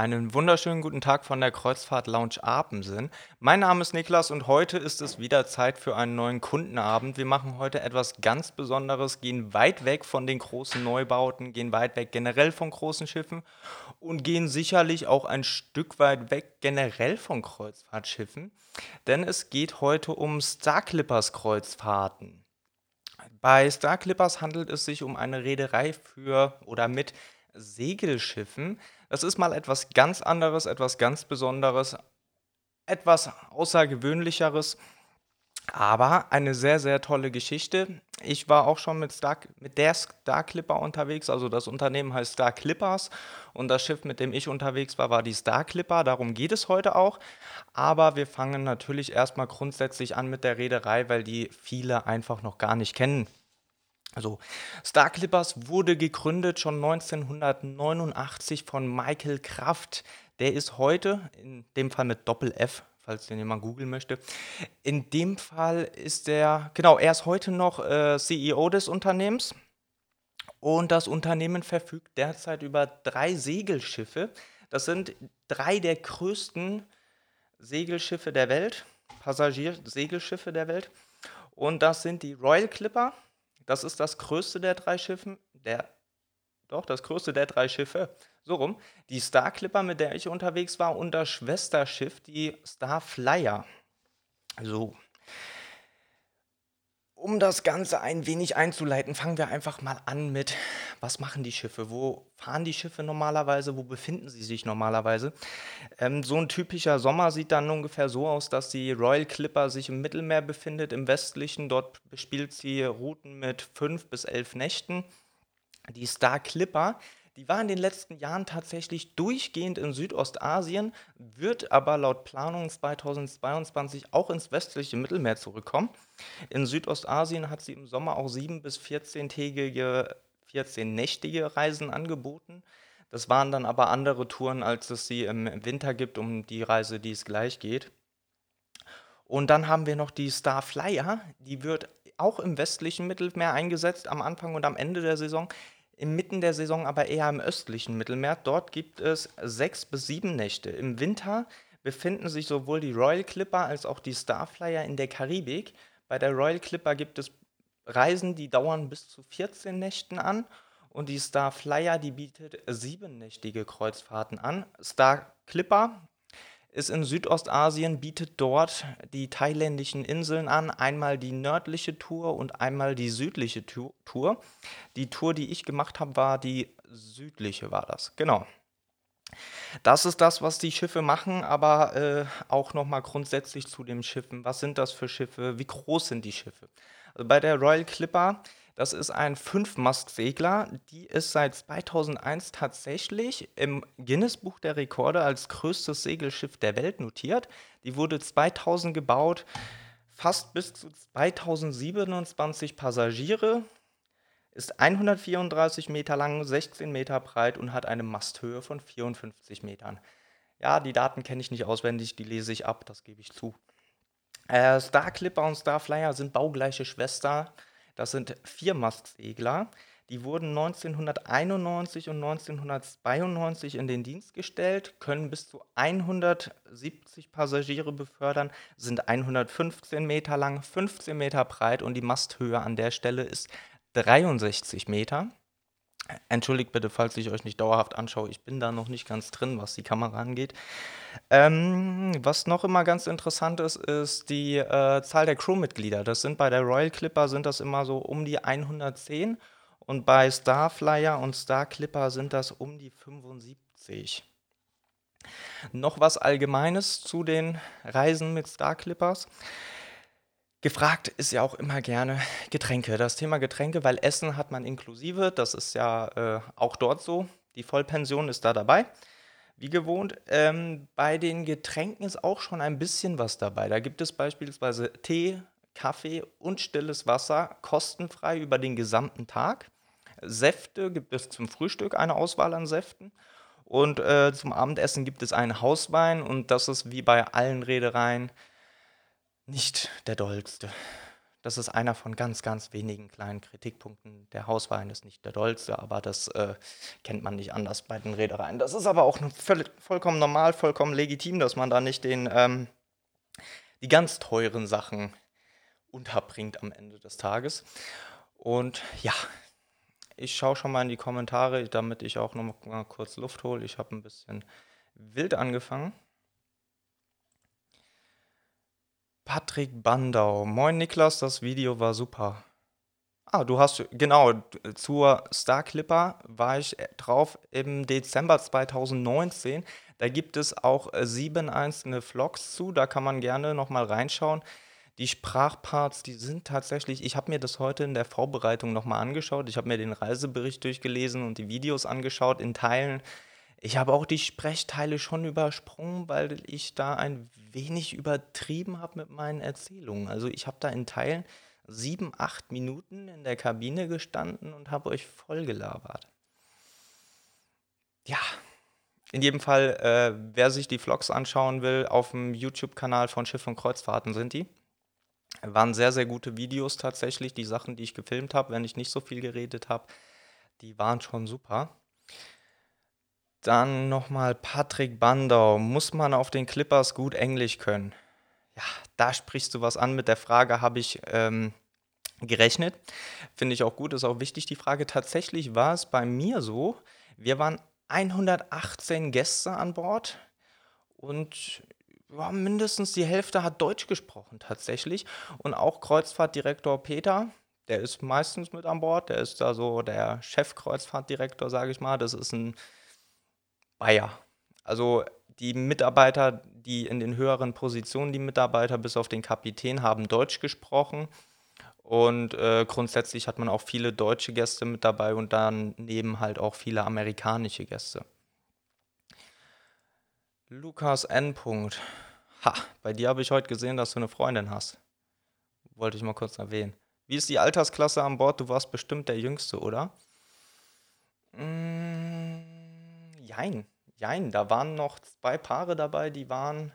Einen wunderschönen guten Tag von der Kreuzfahrt Lounge Apensen. Mein Name ist Niklas und heute ist es wieder Zeit für einen neuen Kundenabend. Wir machen heute etwas ganz Besonderes, gehen weit weg von den großen Neubauten, gehen weit weg generell von großen Schiffen und gehen sicherlich auch ein Stück weit weg generell von Kreuzfahrtschiffen, denn es geht heute um Star Clippers Kreuzfahrten. Bei Star Clippers handelt es sich um eine Reederei für oder mit Segelschiffen. Das ist mal etwas ganz anderes, etwas ganz Besonderes, etwas Außergewöhnlicheres, aber eine sehr, sehr tolle Geschichte. Ich war auch schon mit, Star, mit der Star Clipper unterwegs, also das Unternehmen heißt Star Clippers und das Schiff, mit dem ich unterwegs war, war die Star Clipper. Darum geht es heute auch. Aber wir fangen natürlich erstmal grundsätzlich an mit der Reederei, weil die viele einfach noch gar nicht kennen. Also Star Clippers wurde gegründet schon 1989 von Michael Kraft. Der ist heute, in dem Fall mit Doppel-F, falls den jemand googeln möchte. In dem Fall ist er, genau, er ist heute noch äh, CEO des Unternehmens. Und das Unternehmen verfügt derzeit über drei Segelschiffe. Das sind drei der größten Segelschiffe der Welt, Passagiersegelschiffe der Welt. Und das sind die Royal Clipper, das ist das größte der drei Schiffe, der, doch, das größte der drei Schiffe, so rum. Die Star Clipper, mit der ich unterwegs war, und das Schwesterschiff, die Star Flyer. So. Um das Ganze ein wenig einzuleiten, fangen wir einfach mal an mit, was machen die Schiffe? Wo fahren die Schiffe normalerweise? Wo befinden sie sich normalerweise? Ähm, so ein typischer Sommer sieht dann ungefähr so aus, dass die Royal Clipper sich im Mittelmeer befindet, im westlichen. Dort bespielt sie Routen mit fünf bis elf Nächten. Die Star Clipper die war in den letzten Jahren tatsächlich durchgehend in Südostasien, wird aber laut Planung 2022 auch ins westliche Mittelmeer zurückkommen. In Südostasien hat sie im Sommer auch 7- bis 14-tägige, 14-nächtige Reisen angeboten. Das waren dann aber andere Touren, als es sie im Winter gibt, um die Reise, die es gleich geht. Und dann haben wir noch die Star Flyer, die wird auch im westlichen Mittelmeer eingesetzt am Anfang und am Ende der Saison inmitten der Saison aber eher im östlichen Mittelmeer. Dort gibt es sechs bis sieben Nächte. Im Winter befinden sich sowohl die Royal Clipper als auch die Starflyer in der Karibik. Bei der Royal Clipper gibt es Reisen, die dauern bis zu 14 Nächten an und die Starflyer, die bietet siebennächtige Kreuzfahrten an. Star Clipper ist in Südostasien, bietet dort die thailändischen Inseln an. Einmal die nördliche Tour und einmal die südliche Tour. Die Tour, die ich gemacht habe, war die südliche, war das. Genau. Das ist das, was die Schiffe machen, aber äh, auch nochmal grundsätzlich zu den Schiffen. Was sind das für Schiffe? Wie groß sind die Schiffe? Also bei der Royal Clipper das ist ein Fünfmastsegler. Die ist seit 2001 tatsächlich im Guinness-Buch der Rekorde als größtes Segelschiff der Welt notiert. Die wurde 2000 gebaut, fast bis zu 2027 Passagiere, ist 134 Meter lang, 16 Meter breit und hat eine Masthöhe von 54 Metern. Ja, die Daten kenne ich nicht auswendig, die lese ich ab, das gebe ich zu. Äh, Star Clipper und Star Flyer sind baugleiche Schwestern. Das sind vier Mastsegler. Die wurden 1991 und 1992 in den Dienst gestellt, können bis zu 170 Passagiere befördern, sind 115 Meter lang, 15 Meter breit und die Masthöhe an der Stelle ist 63 Meter. Entschuldigt bitte, falls ich euch nicht dauerhaft anschaue. Ich bin da noch nicht ganz drin, was die Kamera angeht. Ähm, was noch immer ganz interessant ist, ist die äh, Zahl der Crewmitglieder. Das sind bei der Royal Clipper sind das immer so um die 110 und bei Starflyer und Star Clipper sind das um die 75. Noch was Allgemeines zu den Reisen mit Star Clippers. Gefragt ist ja auch immer gerne Getränke. Das Thema Getränke, weil Essen hat man inklusive, das ist ja äh, auch dort so. Die Vollpension ist da dabei, wie gewohnt. Ähm, bei den Getränken ist auch schon ein bisschen was dabei. Da gibt es beispielsweise Tee, Kaffee und stilles Wasser kostenfrei über den gesamten Tag. Säfte gibt es zum Frühstück eine Auswahl an Säften. Und äh, zum Abendessen gibt es einen Hauswein und das ist wie bei allen Reedereien nicht der dollste. Das ist einer von ganz, ganz wenigen kleinen Kritikpunkten. Der Hauswein ist nicht der dollste, aber das äh, kennt man nicht anders bei den Reedereien. Das ist aber auch völlig, vollkommen normal, vollkommen legitim, dass man da nicht den, ähm, die ganz teuren Sachen unterbringt am Ende des Tages. Und ja, ich schaue schon mal in die Kommentare, damit ich auch noch mal kurz Luft hole. Ich habe ein bisschen wild angefangen. Patrick Bandau. Moin Niklas, das Video war super. Ah, du hast, genau, zur Star Clipper war ich drauf im Dezember 2019. Da gibt es auch äh, sieben einzelne Vlogs zu, da kann man gerne nochmal reinschauen. Die Sprachparts, die sind tatsächlich, ich habe mir das heute in der Vorbereitung nochmal angeschaut. Ich habe mir den Reisebericht durchgelesen und die Videos angeschaut in Teilen. Ich habe auch die Sprechteile schon übersprungen, weil ich da ein wenig übertrieben habe mit meinen Erzählungen. Also ich habe da in Teilen sieben, acht Minuten in der Kabine gestanden und habe euch voll gelabert. Ja, in jedem Fall, äh, wer sich die Vlogs anschauen will, auf dem YouTube-Kanal von Schiff und Kreuzfahrten sind die. Waren sehr, sehr gute Videos tatsächlich. Die Sachen, die ich gefilmt habe, wenn ich nicht so viel geredet habe, die waren schon super. Dann nochmal Patrick Bandau. Muss man auf den Clippers gut Englisch können? Ja, da sprichst du was an. Mit der Frage habe ich ähm, gerechnet. Finde ich auch gut, ist auch wichtig die Frage. Tatsächlich war es bei mir so, wir waren 118 Gäste an Bord und ja, mindestens die Hälfte hat Deutsch gesprochen tatsächlich. Und auch Kreuzfahrtdirektor Peter, der ist meistens mit an Bord, der ist da so der Chefkreuzfahrtdirektor, sage ich mal. Das ist ein Bayer. Also die Mitarbeiter, die in den höheren Positionen, die Mitarbeiter bis auf den Kapitän, haben Deutsch gesprochen. Und äh, grundsätzlich hat man auch viele deutsche Gäste mit dabei und daneben halt auch viele amerikanische Gäste. Lukas N. Ha, bei dir habe ich heute gesehen, dass du eine Freundin hast. Wollte ich mal kurz erwähnen. Wie ist die Altersklasse an Bord? Du warst bestimmt der Jüngste, oder? Mm, jein, jein. Da waren noch zwei Paare dabei, die waren.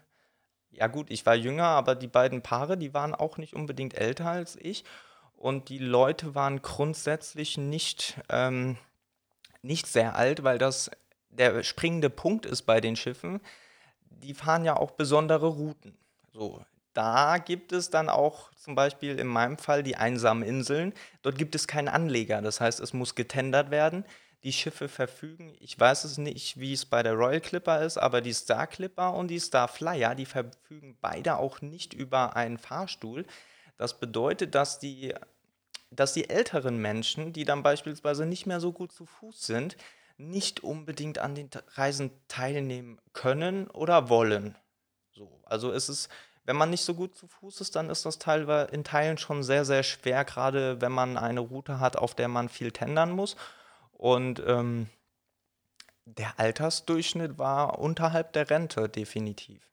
Ja, gut, ich war jünger, aber die beiden Paare, die waren auch nicht unbedingt älter als ich. Und die Leute waren grundsätzlich nicht, ähm, nicht sehr alt, weil das der springende Punkt ist bei den Schiffen die fahren ja auch besondere Routen. So, da gibt es dann auch zum Beispiel in meinem Fall die einsamen Inseln. Dort gibt es keinen Anleger, das heißt, es muss getendert werden. Die Schiffe verfügen, ich weiß es nicht, wie es bei der Royal Clipper ist, aber die Star Clipper und die Star Flyer, die verfügen beide auch nicht über einen Fahrstuhl. Das bedeutet, dass die, dass die älteren Menschen, die dann beispielsweise nicht mehr so gut zu Fuß sind, nicht unbedingt an den Reisen teilnehmen können oder wollen. So, also ist es, wenn man nicht so gut zu Fuß ist, dann ist das teilweise in Teilen schon sehr, sehr schwer, gerade wenn man eine Route hat, auf der man viel tendern muss. Und ähm, der Altersdurchschnitt war unterhalb der Rente, definitiv.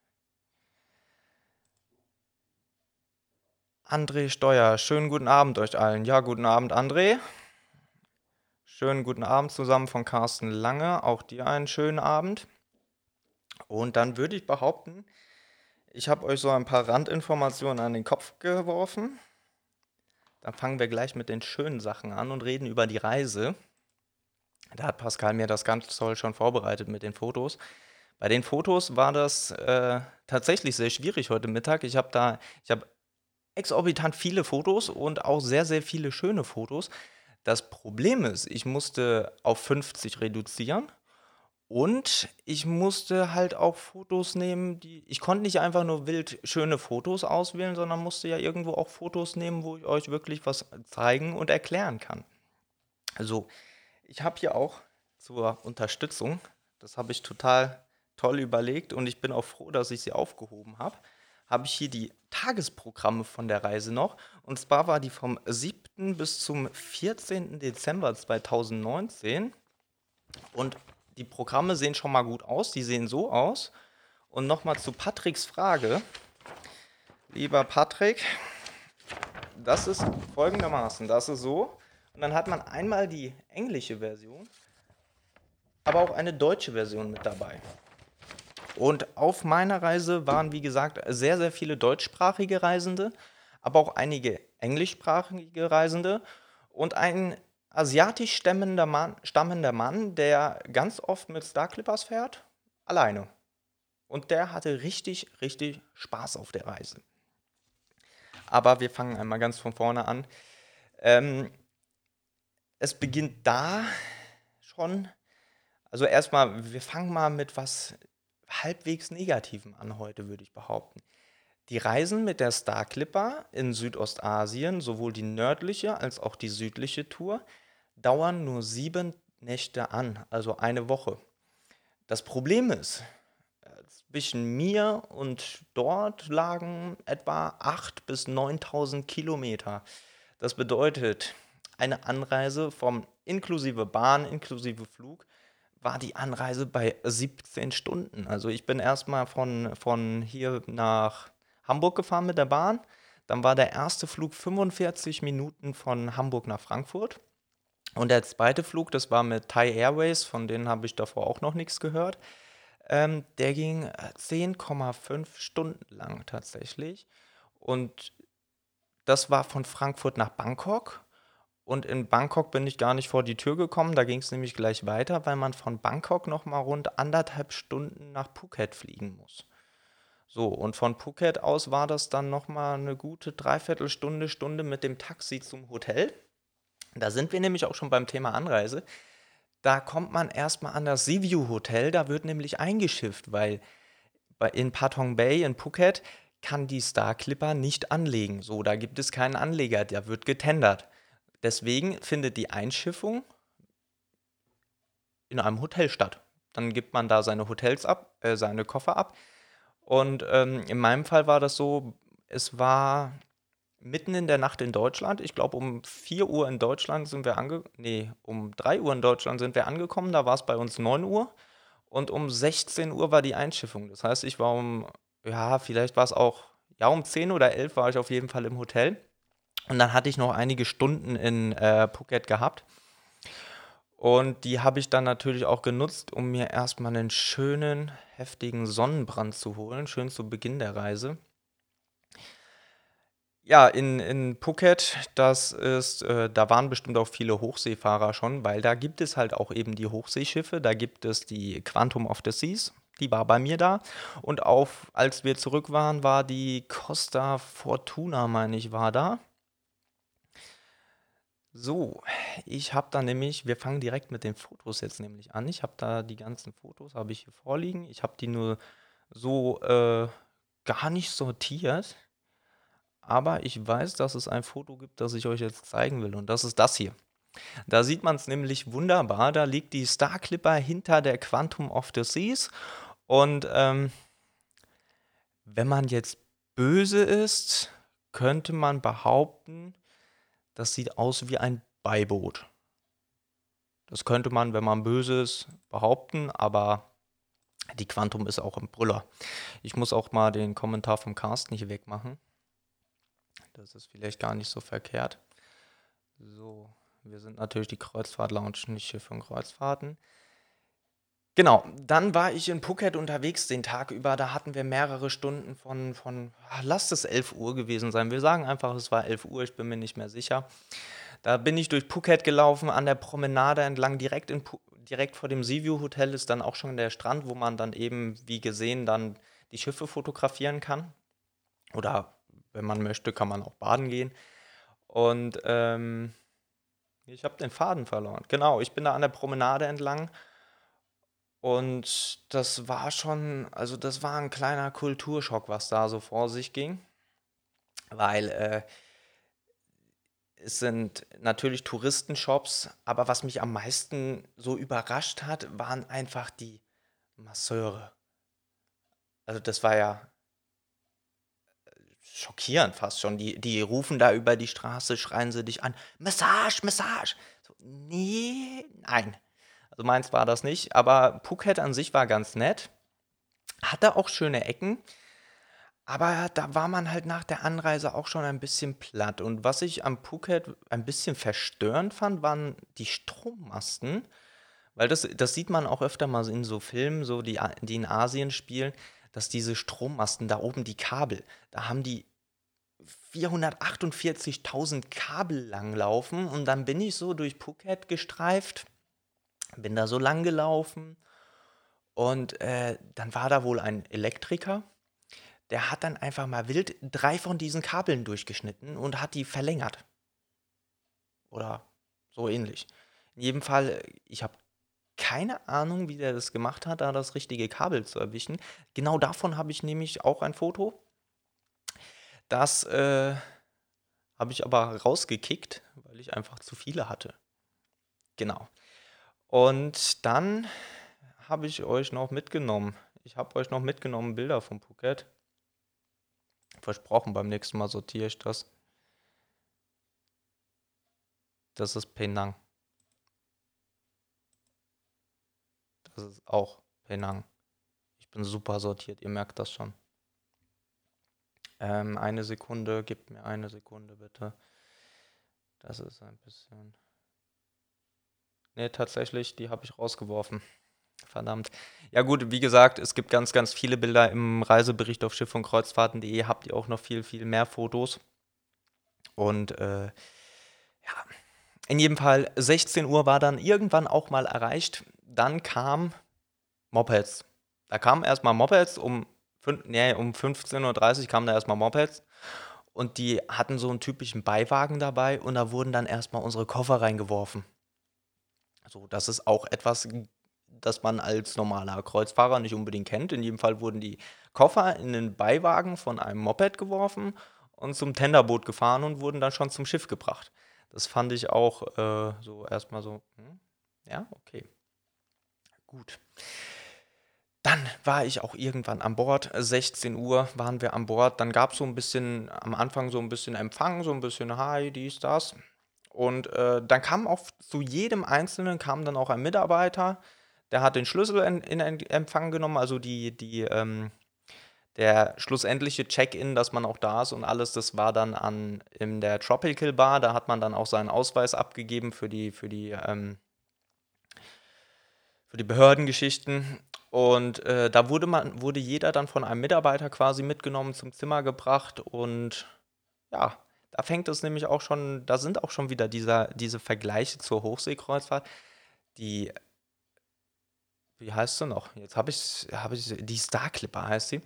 André Steuer, schönen guten Abend euch allen. Ja, guten Abend, André. Schönen guten Abend zusammen von Carsten Lange. Auch dir einen schönen Abend. Und dann würde ich behaupten, ich habe euch so ein paar Randinformationen an den Kopf geworfen. Dann fangen wir gleich mit den schönen Sachen an und reden über die Reise. Da hat Pascal mir das ganz toll schon vorbereitet mit den Fotos. Bei den Fotos war das äh, tatsächlich sehr schwierig heute Mittag. Ich habe da, ich habe exorbitant viele Fotos und auch sehr, sehr viele schöne Fotos. Das Problem ist, ich musste auf 50 reduzieren und ich musste halt auch Fotos nehmen, die ich konnte nicht einfach nur wild schöne Fotos auswählen, sondern musste ja irgendwo auch Fotos nehmen, wo ich euch wirklich was zeigen und erklären kann. Also, ich habe hier auch zur Unterstützung, das habe ich total toll überlegt und ich bin auch froh, dass ich sie aufgehoben habe habe ich hier die Tagesprogramme von der Reise noch. Und zwar war die vom 7. bis zum 14. Dezember 2019. Und die Programme sehen schon mal gut aus. Die sehen so aus. Und nochmal zu Patricks Frage. Lieber Patrick, das ist folgendermaßen. Das ist so. Und dann hat man einmal die englische Version, aber auch eine deutsche Version mit dabei. Und auf meiner Reise waren, wie gesagt, sehr, sehr viele deutschsprachige Reisende, aber auch einige englischsprachige Reisende und ein asiatisch stammender Mann, stammender Mann, der ganz oft mit Star Clippers fährt, alleine. Und der hatte richtig, richtig Spaß auf der Reise. Aber wir fangen einmal ganz von vorne an. Ähm, es beginnt da schon. Also erstmal, wir fangen mal mit was halbwegs Negativem an heute, würde ich behaupten. Die Reisen mit der Star Clipper in Südostasien, sowohl die nördliche als auch die südliche Tour, dauern nur sieben Nächte an, also eine Woche. Das Problem ist, zwischen mir und dort lagen etwa 8.000 bis 9.000 Kilometer. Das bedeutet, eine Anreise vom inklusive Bahn, inklusive Flug, war die Anreise bei 17 Stunden. Also ich bin erstmal von, von hier nach Hamburg gefahren mit der Bahn. Dann war der erste Flug 45 Minuten von Hamburg nach Frankfurt. Und der zweite Flug, das war mit Thai Airways, von denen habe ich davor auch noch nichts gehört. Ähm, der ging 10,5 Stunden lang tatsächlich. Und das war von Frankfurt nach Bangkok. Und in Bangkok bin ich gar nicht vor die Tür gekommen. Da ging es nämlich gleich weiter, weil man von Bangkok nochmal rund anderthalb Stunden nach Phuket fliegen muss. So, und von Phuket aus war das dann nochmal eine gute Dreiviertelstunde, Stunde mit dem Taxi zum Hotel. Da sind wir nämlich auch schon beim Thema Anreise. Da kommt man erstmal an das Seaview Hotel, da wird nämlich eingeschifft, weil in Patong Bay in Phuket kann die Star Clipper nicht anlegen. So, da gibt es keinen Anleger, der wird getendert. Deswegen findet die Einschiffung in einem Hotel statt. Dann gibt man da seine Hotels ab, äh, seine Koffer ab. Und ähm, in meinem Fall war das so, es war mitten in der Nacht in Deutschland. Ich glaube, um 4 Uhr in Deutschland sind wir angekommen. Nee, um 3 Uhr in Deutschland sind wir angekommen. Da war es bei uns 9 Uhr. Und um 16 Uhr war die Einschiffung. Das heißt, ich war um, ja, vielleicht war es auch, ja, um 10 oder 11 war ich auf jeden Fall im Hotel. Und dann hatte ich noch einige Stunden in äh, Phuket gehabt. Und die habe ich dann natürlich auch genutzt, um mir erstmal einen schönen, heftigen Sonnenbrand zu holen, schön zu Beginn der Reise. Ja, in, in Phuket, das ist, äh, da waren bestimmt auch viele Hochseefahrer schon, weil da gibt es halt auch eben die Hochseeschiffe, da gibt es die Quantum of the Seas, die war bei mir da. Und auch als wir zurück waren, war die Costa Fortuna, meine ich, war da. So, ich habe da nämlich, wir fangen direkt mit den Fotos jetzt nämlich an. Ich habe da die ganzen Fotos, habe ich hier vorliegen. Ich habe die nur so äh, gar nicht sortiert. Aber ich weiß, dass es ein Foto gibt, das ich euch jetzt zeigen will. Und das ist das hier. Da sieht man es nämlich wunderbar. Da liegt die Star Clipper hinter der Quantum of the Seas. Und ähm, wenn man jetzt böse ist, könnte man behaupten, das sieht aus wie ein Beiboot. Das könnte man, wenn man böse ist, behaupten, aber die Quantum ist auch ein Brüller. Ich muss auch mal den Kommentar vom Cast nicht wegmachen. Das ist vielleicht gar nicht so verkehrt. So, wir sind natürlich die Kreuzfahrt-Lounge, nicht Schiff und Kreuzfahrten. Genau, dann war ich in Phuket unterwegs den Tag über. Da hatten wir mehrere Stunden von, von ah, lasst es 11 Uhr gewesen sein. Wir sagen einfach, es war 11 Uhr, ich bin mir nicht mehr sicher. Da bin ich durch Phuket gelaufen, an der Promenade entlang, direkt, in, direkt vor dem Seaview Hotel ist dann auch schon der Strand, wo man dann eben, wie gesehen, dann die Schiffe fotografieren kann. Oder wenn man möchte, kann man auch baden gehen. Und ähm, ich habe den Faden verloren. Genau, ich bin da an der Promenade entlang und das war schon also, das war ein kleiner Kulturschock, was da so vor sich ging, weil, äh es sind natürlich Touristenshops, aber was mich am meisten so überrascht hat, waren einfach die Masseure. Also, das war ja äh, schockierend fast schon. Die die rufen da über die Straße, schreien sie dich an: „Massage, Massage!“ So: „Ne, nein.“ Also meins war das nicht, aber Phuket an sich war ganz nett. Hatte auch schöne Ecken. Aber da war man halt nach der Anreise auch schon ein bisschen platt. Und was ich am Phuket ein bisschen verstörend fand, waren die Strommasten. Weil das, das sieht man auch öfter mal in so Filmen, so die, die in Asien spielen, dass diese Strommasten da oben, die Kabel, da haben die 448.000 Kabel langlaufen und dann bin ich so durch Phuket gestreift, bin da so lang gelaufen und äh, dann war da wohl ein Elektriker, der hat dann einfach mal wild drei von diesen Kabeln durchgeschnitten und hat die verlängert. Oder so ähnlich. In jedem Fall, ich habe keine Ahnung, wie der das gemacht hat, da das richtige Kabel zu erwischen. Genau davon habe ich nämlich auch ein Foto. Das äh, habe ich aber rausgekickt, weil ich einfach zu viele hatte. Genau. Und dann habe ich euch noch mitgenommen. Ich habe euch noch mitgenommen Bilder von Phuket. Versprochen, beim nächsten Mal sortiere ich das. Das ist Penang. Das ist auch Penang. Ich bin super sortiert, ihr merkt das schon. Ähm, eine Sekunde, gebt mir eine Sekunde bitte. Das ist ein bisschen. Ne, tatsächlich, die habe ich rausgeworfen. Verdammt. Ja gut, wie gesagt, es gibt ganz, ganz viele Bilder im Reisebericht auf Schiff und Kreuzfahrten.de. Habt ihr auch noch viel, viel mehr Fotos. Und äh, ja, in jedem Fall 16 Uhr war dann irgendwann auch mal erreicht. Dann kam Mopeds. Da kamen erstmal Mopeds um, nee, um 15.30 Uhr kamen da erstmal Mopeds. Und die hatten so einen typischen Beiwagen dabei und da wurden dann erstmal unsere Koffer reingeworfen. So, das ist auch etwas, das man als normaler Kreuzfahrer nicht unbedingt kennt. In jedem Fall wurden die Koffer in den Beiwagen von einem Moped geworfen und zum Tenderboot gefahren und wurden dann schon zum Schiff gebracht. Das fand ich auch äh, so erstmal so, hm, ja, okay. Gut. Dann war ich auch irgendwann an Bord. 16 Uhr waren wir an Bord. Dann gab es so ein bisschen, am Anfang so ein bisschen Empfang, so ein bisschen Hi, dies, das. Und äh, dann kam auch zu jedem Einzelnen kam dann auch ein Mitarbeiter, der hat den Schlüssel in, in Empfang genommen, also die, die, ähm, der schlussendliche Check-in, dass man auch da ist und alles, das war dann an in der Tropical Bar. Da hat man dann auch seinen Ausweis abgegeben für die, für die, ähm, für die Behördengeschichten. Und äh, da wurde man, wurde jeder dann von einem Mitarbeiter quasi mitgenommen, zum Zimmer gebracht und ja, da fängt es nämlich auch schon, da sind auch schon wieder dieser, diese Vergleiche zur Hochseekreuzfahrt. Die wie heißt sie noch? Jetzt habe ich, hab ich, die Star Clipper heißt sie.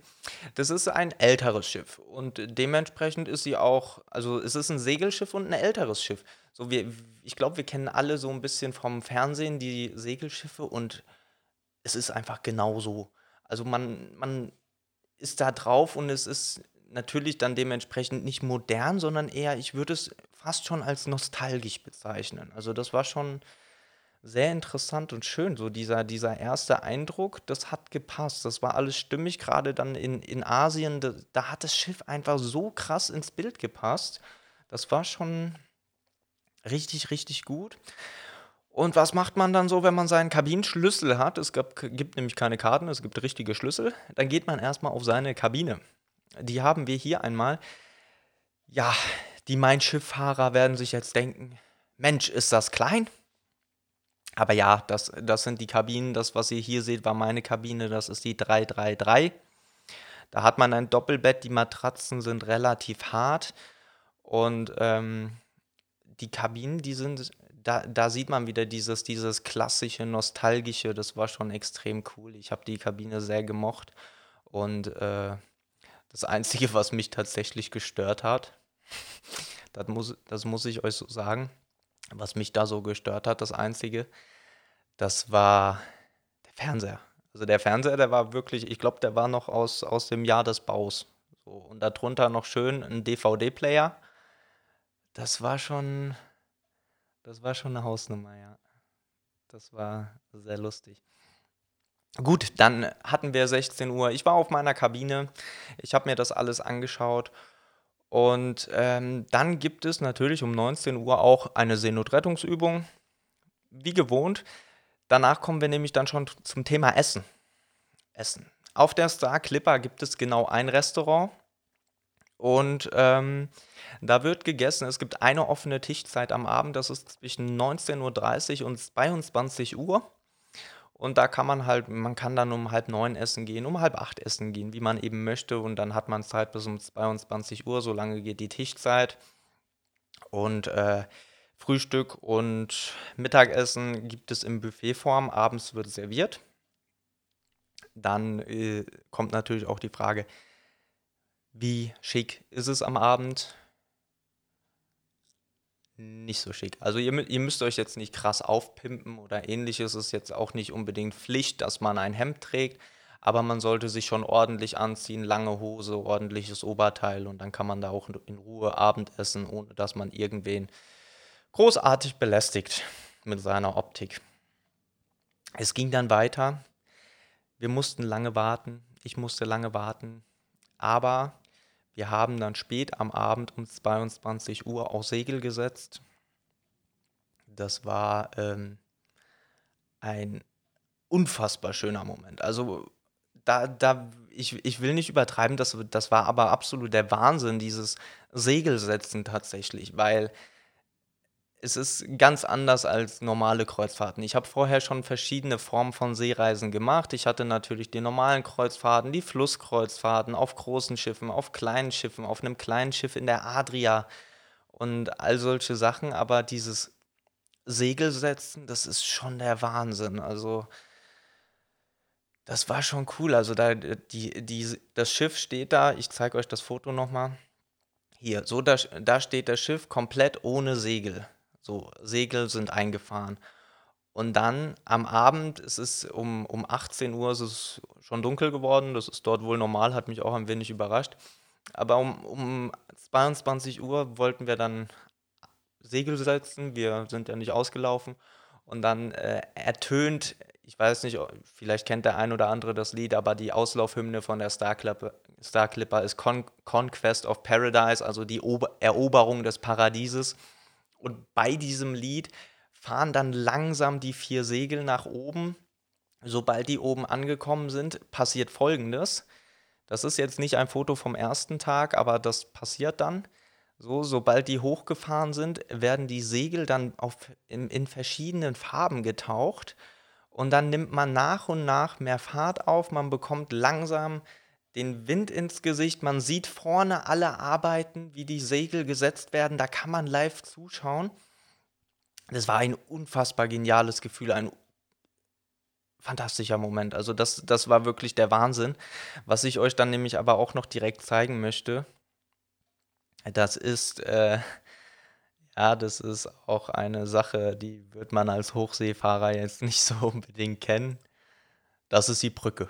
Das ist ein älteres Schiff und dementsprechend ist sie auch, also es ist ein Segelschiff und ein älteres Schiff. So wir, ich glaube, wir kennen alle so ein bisschen vom Fernsehen die Segelschiffe und es ist einfach genauso. Also man, man ist da drauf und es ist natürlich dann dementsprechend nicht modern, sondern eher, ich würde es fast schon als nostalgisch bezeichnen. Also das war schon sehr interessant und schön. So dieser, dieser erste Eindruck, das hat gepasst. Das war alles stimmig. Gerade dann in, in Asien, da, da hat das Schiff einfach so krass ins Bild gepasst. Das war schon richtig, richtig gut. Und was macht man dann so, wenn man seinen Kabinenschlüssel hat? Es gab, gibt nämlich keine Karten, es gibt richtige Schlüssel. Dann geht man erstmal auf seine Kabine. Die haben wir hier einmal. Ja, die Mein-Schiff-Fahrer werden sich jetzt denken: Mensch, ist das klein? Aber ja, das, das sind die Kabinen. Das, was ihr hier seht, war meine Kabine. Das ist die 333. Da hat man ein Doppelbett. Die Matratzen sind relativ hart. Und ähm, die Kabinen, die sind, da, da sieht man wieder dieses, dieses klassische, nostalgische. Das war schon extrem cool. Ich habe die Kabine sehr gemocht. Und äh, das Einzige, was mich tatsächlich gestört hat, das muss, das muss ich euch so sagen, was mich da so gestört hat, das Einzige, das war der Fernseher. Also der Fernseher, der war wirklich, ich glaube, der war noch aus, aus dem Jahr des Baus. So, und darunter noch schön ein DVD-Player. Das war schon, das war schon eine Hausnummer, ja. Das war sehr lustig. Gut, dann hatten wir 16 Uhr. Ich war auf meiner Kabine. Ich habe mir das alles angeschaut und ähm, dann gibt es natürlich um 19 Uhr auch eine Seenotrettungsübung, wie gewohnt. Danach kommen wir nämlich dann schon zum Thema Essen. Essen. Auf der Star Clipper gibt es genau ein Restaurant und ähm, da wird gegessen. Es gibt eine offene Tischzeit am Abend, das ist zwischen 19.30 Uhr und 22 Uhr. Und da kann man halt, man kann dann um halb neun essen gehen, um halb acht essen gehen, wie man eben möchte. Und dann hat man Zeit bis um 22 Uhr, so lange geht die Tischzeit. Und äh, Frühstück und Mittagessen gibt es in Buffetform, abends wird serviert. Dann äh, kommt natürlich auch die Frage, wie schick ist es am Abend? Nicht so schick. Also ihr, ihr müsst euch jetzt nicht krass aufpimpen oder ähnliches. Es ist jetzt auch nicht unbedingt Pflicht, dass man ein Hemd trägt, aber man sollte sich schon ordentlich anziehen, lange Hose, ordentliches Oberteil und dann kann man da auch in Ruhe Abend essen, ohne dass man irgendwen großartig belästigt mit seiner Optik. Es ging dann weiter. Wir mussten lange warten. Ich musste lange warten. Aber wir haben dann spät am Abend um 22 Uhr auch Segel gesetzt. Das war ähm, ein unfassbar schöner Moment. Also da, da, ich, ich will nicht übertreiben, das, das war aber absolut der Wahnsinn, dieses Segelsetzen tatsächlich, weil es ist ganz anders als normale Kreuzfahrten. Ich habe vorher schon verschiedene Formen von Seereisen gemacht. Ich hatte natürlich die normalen Kreuzfahrten, die Flusskreuzfahrten auf großen Schiffen, auf kleinen Schiffen, auf einem kleinen Schiff in der Adria und all solche Sachen. Aber dieses Segelsetzen, das ist schon der Wahnsinn. Also das war schon cool. Also da, die, die, das Schiff steht da. Ich zeige euch das Foto nochmal. Hier, so da, da steht das Schiff komplett ohne Segel. So, Segel sind eingefahren. Und dann am Abend, es ist um, um 18 Uhr, es ist schon dunkel geworden, das ist dort wohl normal, hat mich auch ein wenig überrascht. Aber um, um 22 Uhr wollten wir dann Segel setzen, wir sind ja nicht ausgelaufen. Und dann äh, ertönt, ich weiß nicht, vielleicht kennt der ein oder andere das Lied, aber die Auslaufhymne von der Star Clipper, Star Clipper ist Con Conquest of Paradise, also die Ober Eroberung des Paradieses. Und bei diesem Lied fahren dann langsam die vier Segel nach oben. Sobald die oben angekommen sind, passiert Folgendes. Das ist jetzt nicht ein Foto vom ersten Tag, aber das passiert dann. So, sobald die hochgefahren sind, werden die Segel dann auf, in, in verschiedenen Farben getaucht. Und dann nimmt man nach und nach mehr Fahrt auf. Man bekommt langsam den Wind ins Gesicht. Man sieht vorne alle Arbeiten, wie die Segel gesetzt werden. Da kann man live zuschauen. Das war ein unfassbar geniales Gefühl, ein fantastischer Moment. Also das, das war wirklich der Wahnsinn. Was ich euch dann nämlich aber auch noch direkt zeigen möchte, das ist, äh, ja, das ist auch eine Sache, die wird man als Hochseefahrer jetzt nicht so unbedingt kennen. Das ist die Brücke.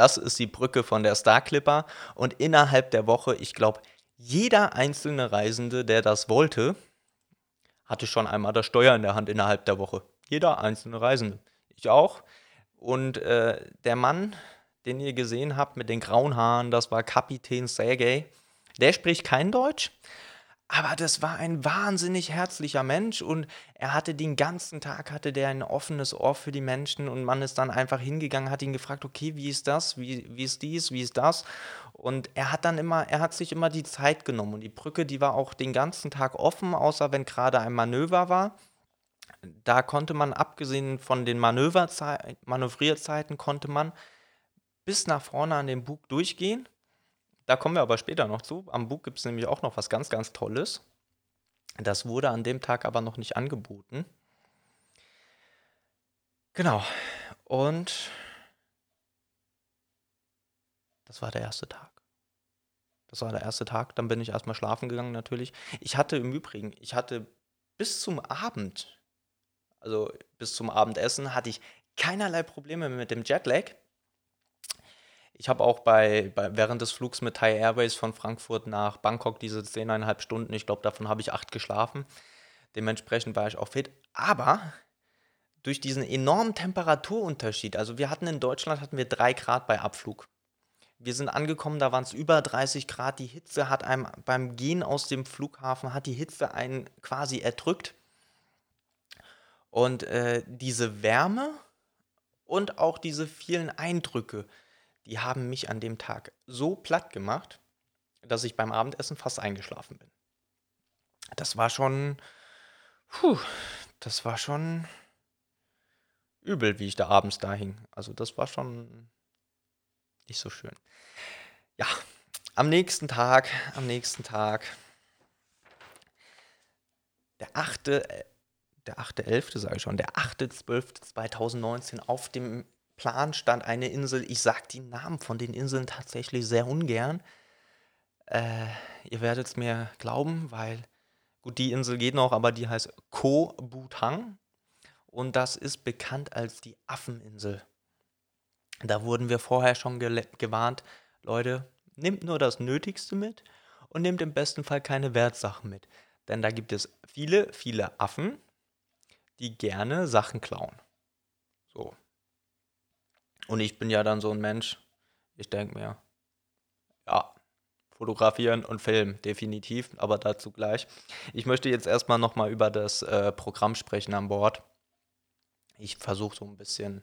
Das ist die Brücke von der Star Clipper und innerhalb der Woche, ich glaube, jeder einzelne Reisende, der das wollte, hatte schon einmal das Steuer in der Hand innerhalb der Woche. Jeder einzelne Reisende. Ich auch. Und äh, der Mann, den ihr gesehen habt mit den grauen Haaren, das war Kapitän Sergei. Der spricht kein Deutsch, aber das war ein wahnsinnig herzlicher Mensch und er hatte den ganzen Tag hatte der ein offenes Ohr für die Menschen und man ist dann einfach hingegangen, hat ihn gefragt, okay, wie ist das, wie, wie ist dies, wie ist das? Und er hat dann immer, er hat sich immer die Zeit genommen und die Brücke, die war auch den ganzen Tag offen, außer wenn gerade ein Manöver war. Da konnte man, abgesehen von den Manöverzeiten, Manövrierzeiten, konnte man bis nach vorne an den Bug durchgehen da kommen wir aber später noch zu. Am Bug gibt es nämlich auch noch was ganz, ganz Tolles. Das wurde an dem Tag aber noch nicht angeboten. Genau. Und das war der erste Tag. Das war der erste Tag. Dann bin ich erstmal schlafen gegangen natürlich. Ich hatte im Übrigen, ich hatte bis zum Abend, also bis zum Abendessen, hatte ich keinerlei Probleme mit dem Jetlag. Ich habe auch bei, bei, während des Flugs mit Thai Airways von Frankfurt nach Bangkok diese 10,5 Stunden, ich glaube, davon habe ich acht geschlafen. Dementsprechend war ich auch fit. Aber durch diesen enormen Temperaturunterschied, also wir hatten in Deutschland hatten wir 3 Grad bei Abflug. Wir sind angekommen, da waren es über 30 Grad. Die Hitze hat einem beim Gehen aus dem Flughafen, hat die Hitze einen quasi erdrückt. Und äh, diese Wärme und auch diese vielen Eindrücke, die haben mich an dem Tag so platt gemacht, dass ich beim Abendessen fast eingeschlafen bin. Das war schon, puh, das war schon übel, wie ich da abends da hing. Also das war schon nicht so schön. Ja, am nächsten Tag, am nächsten Tag, der 8. Äh, der 8.11., sage ich schon, der 8.12.2019 auf dem Plan stand eine Insel. Ich sage die Namen von den Inseln tatsächlich sehr ungern. Äh, ihr werdet es mir glauben, weil, gut, die Insel geht noch, aber die heißt Ko Butang. Und das ist bekannt als die Affeninsel. Da wurden wir vorher schon gewarnt, Leute, nehmt nur das Nötigste mit und nehmt im besten Fall keine Wertsachen mit. Denn da gibt es viele, viele Affen, die gerne Sachen klauen. Und ich bin ja dann so ein Mensch, ich denke mir, ja, fotografieren und filmen, definitiv, aber dazu gleich. Ich möchte jetzt erstmal nochmal über das äh, Programm sprechen an Bord. Ich versuche so ein bisschen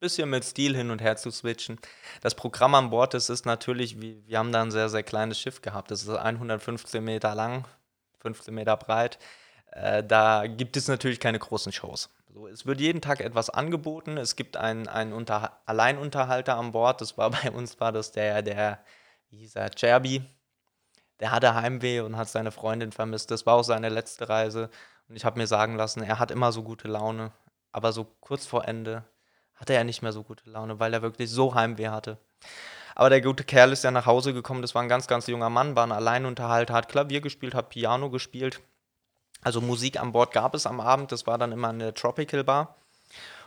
bisschen mit Stil hin und her zu switchen. Das Programm an Bord, das ist natürlich, wir, wir haben da ein sehr, sehr kleines Schiff gehabt. Das ist 115 Meter lang, 15 Meter breit. Äh, da gibt es natürlich keine großen Shows. So, es wird jeden Tag etwas angeboten. Es gibt einen, einen Unter Alleinunterhalter an Bord. Das war bei uns, war das der, der, wie hieß er, Cherby. Der hatte Heimweh und hat seine Freundin vermisst. Das war auch seine letzte Reise. Und ich habe mir sagen lassen, er hat immer so gute Laune. Aber so kurz vor Ende hatte er nicht mehr so gute Laune, weil er wirklich so Heimweh hatte. Aber der gute Kerl ist ja nach Hause gekommen, das war ein ganz, ganz junger Mann, war ein Alleinunterhalter, hat Klavier gespielt, hat Piano gespielt. Also Musik an Bord gab es am Abend, das war dann immer eine Tropical Bar.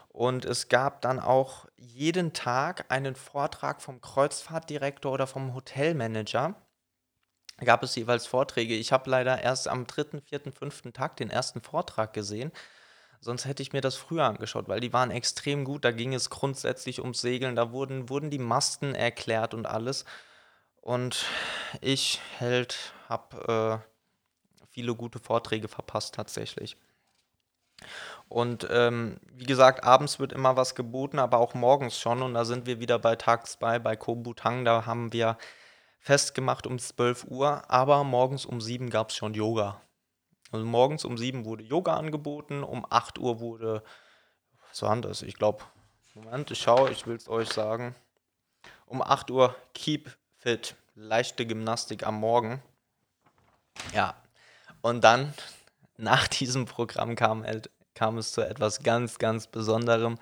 Und es gab dann auch jeden Tag einen Vortrag vom Kreuzfahrtdirektor oder vom Hotelmanager. Gab es jeweils Vorträge. Ich habe leider erst am dritten, vierten, fünften Tag den ersten Vortrag gesehen. Sonst hätte ich mir das früher angeschaut, weil die waren extrem gut. Da ging es grundsätzlich ums Segeln. Da wurden, wurden die Masten erklärt und alles. Und ich, Held, habe äh, viele gute Vorträge verpasst tatsächlich. Und ähm, wie gesagt, abends wird immer was geboten, aber auch morgens schon. Und da sind wir wieder bei Tag 2 bei Kobutang. Da haben wir festgemacht um 12 Uhr, aber morgens um 7 gab es schon Yoga. Also morgens um 7 wurde Yoga angeboten, um 8 Uhr wurde, was war das? Ich glaube, Moment, ich schaue, ich will es euch sagen. Um 8 Uhr Keep Fit, leichte Gymnastik am Morgen. Ja, und dann nach diesem Programm kam, kam es zu etwas ganz, ganz Besonderem.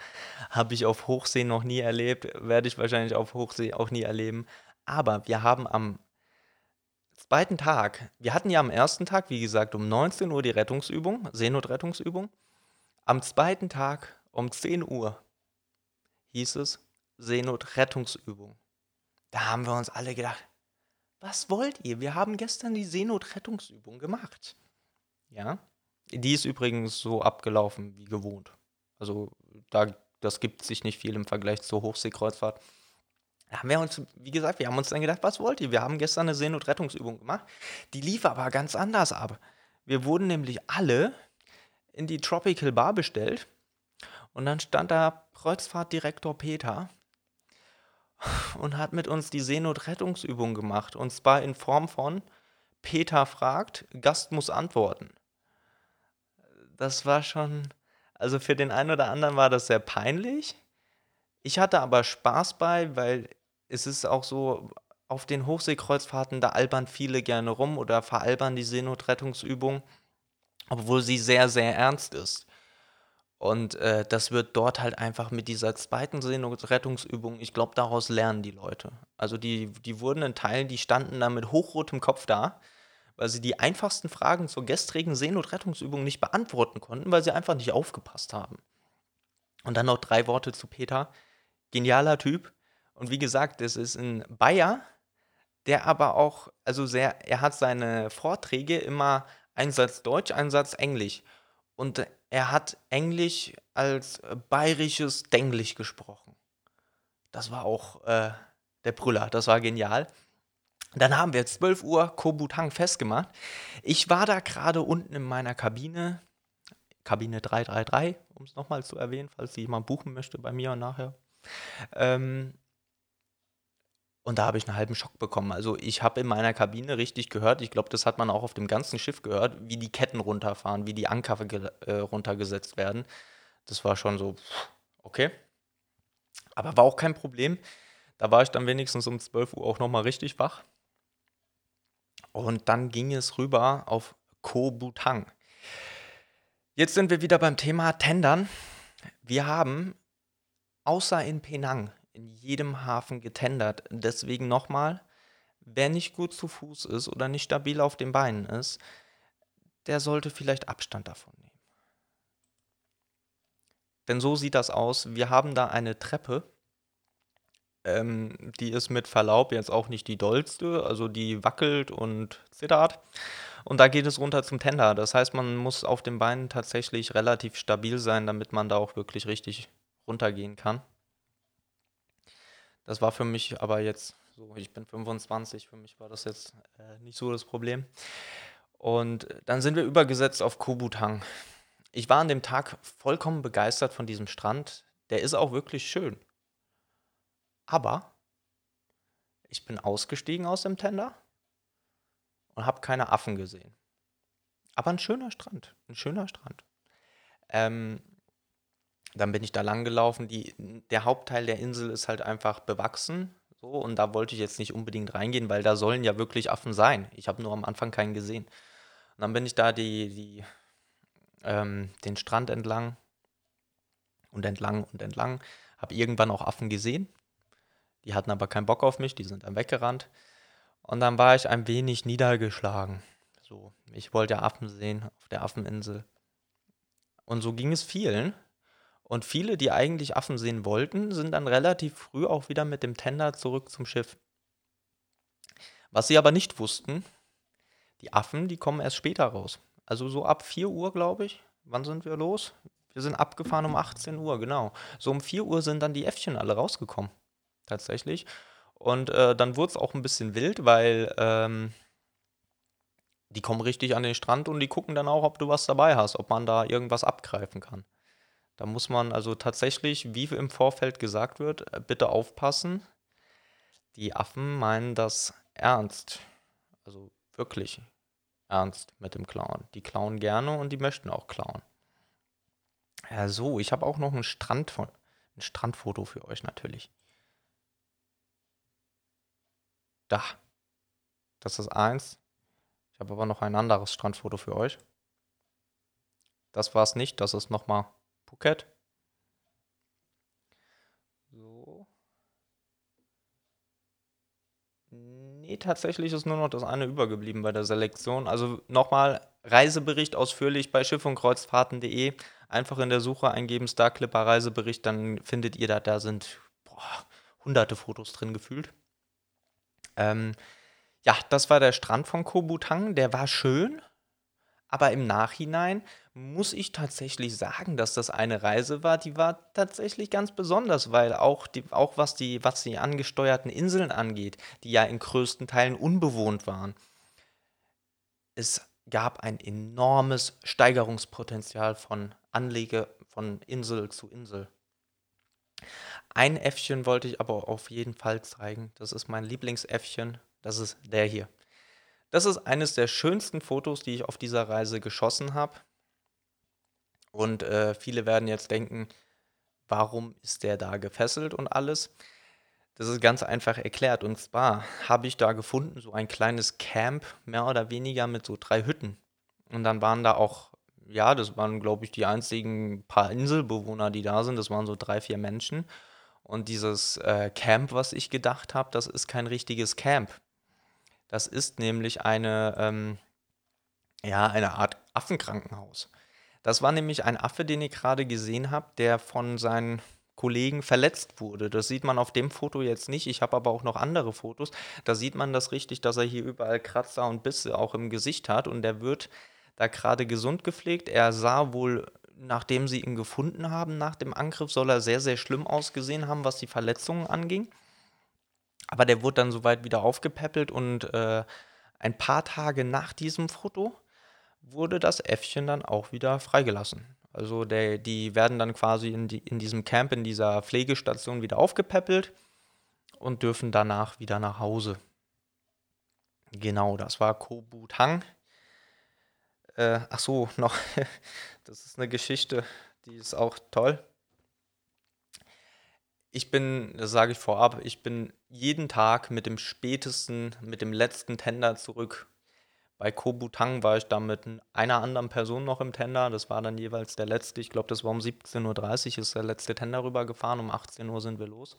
Habe ich auf Hochsee noch nie erlebt, werde ich wahrscheinlich auf Hochsee auch nie erleben. Aber wir haben am zweiten Tag, wir hatten ja am ersten Tag, wie gesagt, um 19 Uhr die Rettungsübung, Seenotrettungsübung. Am zweiten Tag um 10 Uhr hieß es Seenotrettungsübung. Da haben wir uns alle gedacht, was wollt ihr? Wir haben gestern die Seenotrettungsübung gemacht. Ja, die ist übrigens so abgelaufen wie gewohnt. Also da, das gibt sich nicht viel im Vergleich zur Hochseekreuzfahrt. Da haben wir uns, wie gesagt, wir haben uns dann gedacht, was wollt ihr? Wir haben gestern eine Seenotrettungsübung gemacht. Die lief aber ganz anders ab. Wir wurden nämlich alle in die Tropical Bar bestellt und dann stand da Kreuzfahrtdirektor Peter und hat mit uns die Seenotrettungsübung gemacht. Und zwar in Form von Peter fragt, Gast muss antworten. Das war schon, also für den einen oder anderen war das sehr peinlich. Ich hatte aber Spaß bei, weil es ist auch so, auf den Hochseekreuzfahrten, da albern viele gerne rum oder veralbern die Seenotrettungsübung, obwohl sie sehr, sehr ernst ist. Und äh, das wird dort halt einfach mit dieser zweiten Seenotrettungsübung, ich glaube, daraus lernen die Leute. Also die, die wurden in Teilen, die standen da mit hochrotem Kopf da, weil sie die einfachsten Fragen zur gestrigen Seenotrettungsübung nicht beantworten konnten, weil sie einfach nicht aufgepasst haben. Und dann noch drei Worte zu Peter. Genialer Typ, und wie gesagt, es ist ein Bayer, der aber auch, also sehr, er hat seine Vorträge immer Einsatz Deutsch, Einsatz Englisch. Und er hat Englisch als bayerisches Denglisch gesprochen. Das war auch äh, der Brüller, das war genial. Dann haben wir 12 Uhr Kobutang festgemacht. Ich war da gerade unten in meiner Kabine, Kabine 333, um es nochmal zu erwähnen, falls jemand buchen möchte bei mir und nachher. Ähm, und da habe ich einen halben Schock bekommen. Also ich habe in meiner Kabine richtig gehört, ich glaube, das hat man auch auf dem ganzen Schiff gehört, wie die Ketten runterfahren, wie die Anker äh, runtergesetzt werden. Das war schon so, Okay. Aber war auch kein Problem. Da war ich dann wenigstens um 12 Uhr auch nochmal richtig wach. Und dann ging es rüber auf Koh Butang. Jetzt sind wir wieder beim Thema Tendern. Wir haben außer in Penang in jedem Hafen getendert. Deswegen nochmal, wer nicht gut zu Fuß ist oder nicht stabil auf den Beinen ist, der sollte vielleicht Abstand davon nehmen. Denn so sieht das aus. Wir haben da eine Treppe. Ähm, die ist mit Verlaub jetzt auch nicht die dollste, also die wackelt und zittert. Und da geht es runter zum Tender. Das heißt, man muss auf den Beinen tatsächlich relativ stabil sein, damit man da auch wirklich richtig runtergehen kann. Das war für mich aber jetzt so, ich bin 25, für mich war das jetzt äh, nicht so das Problem. Und dann sind wir übergesetzt auf Kobutang. Ich war an dem Tag vollkommen begeistert von diesem Strand. Der ist auch wirklich schön. Aber ich bin ausgestiegen aus dem Tender und habe keine Affen gesehen. Aber ein schöner Strand, ein schöner Strand. Ähm, dann bin ich da lang gelaufen. Die, der Hauptteil der Insel ist halt einfach bewachsen. So, und da wollte ich jetzt nicht unbedingt reingehen, weil da sollen ja wirklich Affen sein. Ich habe nur am Anfang keinen gesehen. Und dann bin ich da die, die, ähm, den Strand entlang und entlang und entlang. Habe irgendwann auch Affen gesehen. Die hatten aber keinen Bock auf mich, die sind dann weggerannt. Und dann war ich ein wenig niedergeschlagen. So, ich wollte ja Affen sehen auf der Affeninsel. Und so ging es vielen. Und viele, die eigentlich Affen sehen wollten, sind dann relativ früh auch wieder mit dem Tender zurück zum Schiff. Was sie aber nicht wussten, die Affen, die kommen erst später raus. Also so ab 4 Uhr, glaube ich. Wann sind wir los? Wir sind abgefahren um 18 Uhr, genau. So um 4 Uhr sind dann die Äffchen alle rausgekommen. Tatsächlich. Und äh, dann wurde es auch ein bisschen wild, weil ähm, die kommen richtig an den Strand und die gucken dann auch, ob du was dabei hast, ob man da irgendwas abgreifen kann. Da muss man also tatsächlich, wie im Vorfeld gesagt wird, äh, bitte aufpassen. Die Affen meinen das ernst. Also wirklich ernst mit dem Klauen. Die klauen gerne und die möchten auch klauen. Ja, so, ich habe auch noch ein, Strand von, ein Strandfoto für euch natürlich. Da. Das ist eins. Ich habe aber noch ein anderes Strandfoto für euch. Das war es nicht. Das ist nochmal Phuket. So. Nee, tatsächlich ist nur noch das eine übergeblieben bei der Selektion. Also nochmal Reisebericht ausführlich bei schiff und kreuzfahrten.de. Einfach in der Suche eingeben Starclipper Reisebericht, dann findet ihr da, da sind boah, hunderte Fotos drin gefühlt. Ähm, ja, das war der Strand von Kobutang. Der war schön, aber im Nachhinein muss ich tatsächlich sagen, dass das eine Reise war, die war tatsächlich ganz besonders, weil auch, die, auch was, die, was die angesteuerten Inseln angeht, die ja in größten Teilen unbewohnt waren, es gab ein enormes Steigerungspotenzial von Anlege von Insel zu Insel. Ein Äffchen wollte ich aber auf jeden Fall zeigen. Das ist mein Lieblingsäffchen. Das ist der hier. Das ist eines der schönsten Fotos, die ich auf dieser Reise geschossen habe. Und äh, viele werden jetzt denken, warum ist der da gefesselt und alles? Das ist ganz einfach erklärt. Und zwar habe ich da gefunden, so ein kleines Camp, mehr oder weniger mit so drei Hütten. Und dann waren da auch, ja, das waren, glaube ich, die einzigen paar Inselbewohner, die da sind. Das waren so drei, vier Menschen. Und dieses äh, Camp, was ich gedacht habe, das ist kein richtiges Camp. Das ist nämlich eine, ähm, ja, eine Art Affenkrankenhaus. Das war nämlich ein Affe, den ich gerade gesehen habe, der von seinen Kollegen verletzt wurde. Das sieht man auf dem Foto jetzt nicht. Ich habe aber auch noch andere Fotos. Da sieht man das richtig, dass er hier überall Kratzer und Bisse auch im Gesicht hat und der wird da gerade gesund gepflegt. Er sah wohl, nachdem sie ihn gefunden haben nach dem Angriff, soll er sehr, sehr schlimm ausgesehen haben, was die Verletzungen anging. Aber der wurde dann soweit wieder aufgepäppelt und äh, ein paar Tage nach diesem Foto wurde das Äffchen dann auch wieder freigelassen. Also der, die werden dann quasi in, die, in diesem Camp, in dieser Pflegestation wieder aufgepäppelt und dürfen danach wieder nach Hause. Genau, das war Kobu Tang. Äh, ach so, noch, das ist eine Geschichte, die ist auch toll. Ich bin, das sage ich vorab, ich bin jeden Tag mit dem spätesten, mit dem letzten Tender zurück. Bei Kobutang war ich da mit einer anderen Person noch im Tender. Das war dann jeweils der letzte. Ich glaube, das war um 17.30 Uhr ist der letzte Tender rübergefahren. Um 18 Uhr sind wir los.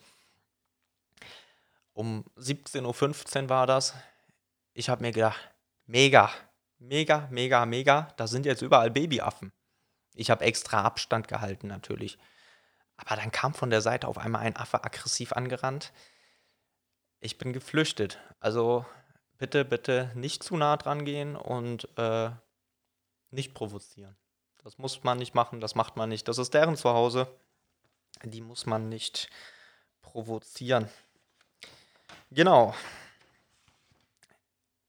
Um 17.15 Uhr war das. Ich habe mir gedacht, mega, mega, mega, mega. Da sind jetzt überall Babyaffen. Ich habe extra Abstand gehalten natürlich. Aber dann kam von der Seite auf einmal ein Affe aggressiv angerannt. Ich bin geflüchtet. Also bitte, bitte nicht zu nah dran gehen und äh, nicht provozieren. Das muss man nicht machen, das macht man nicht. Das ist deren Zuhause. Die muss man nicht provozieren. Genau.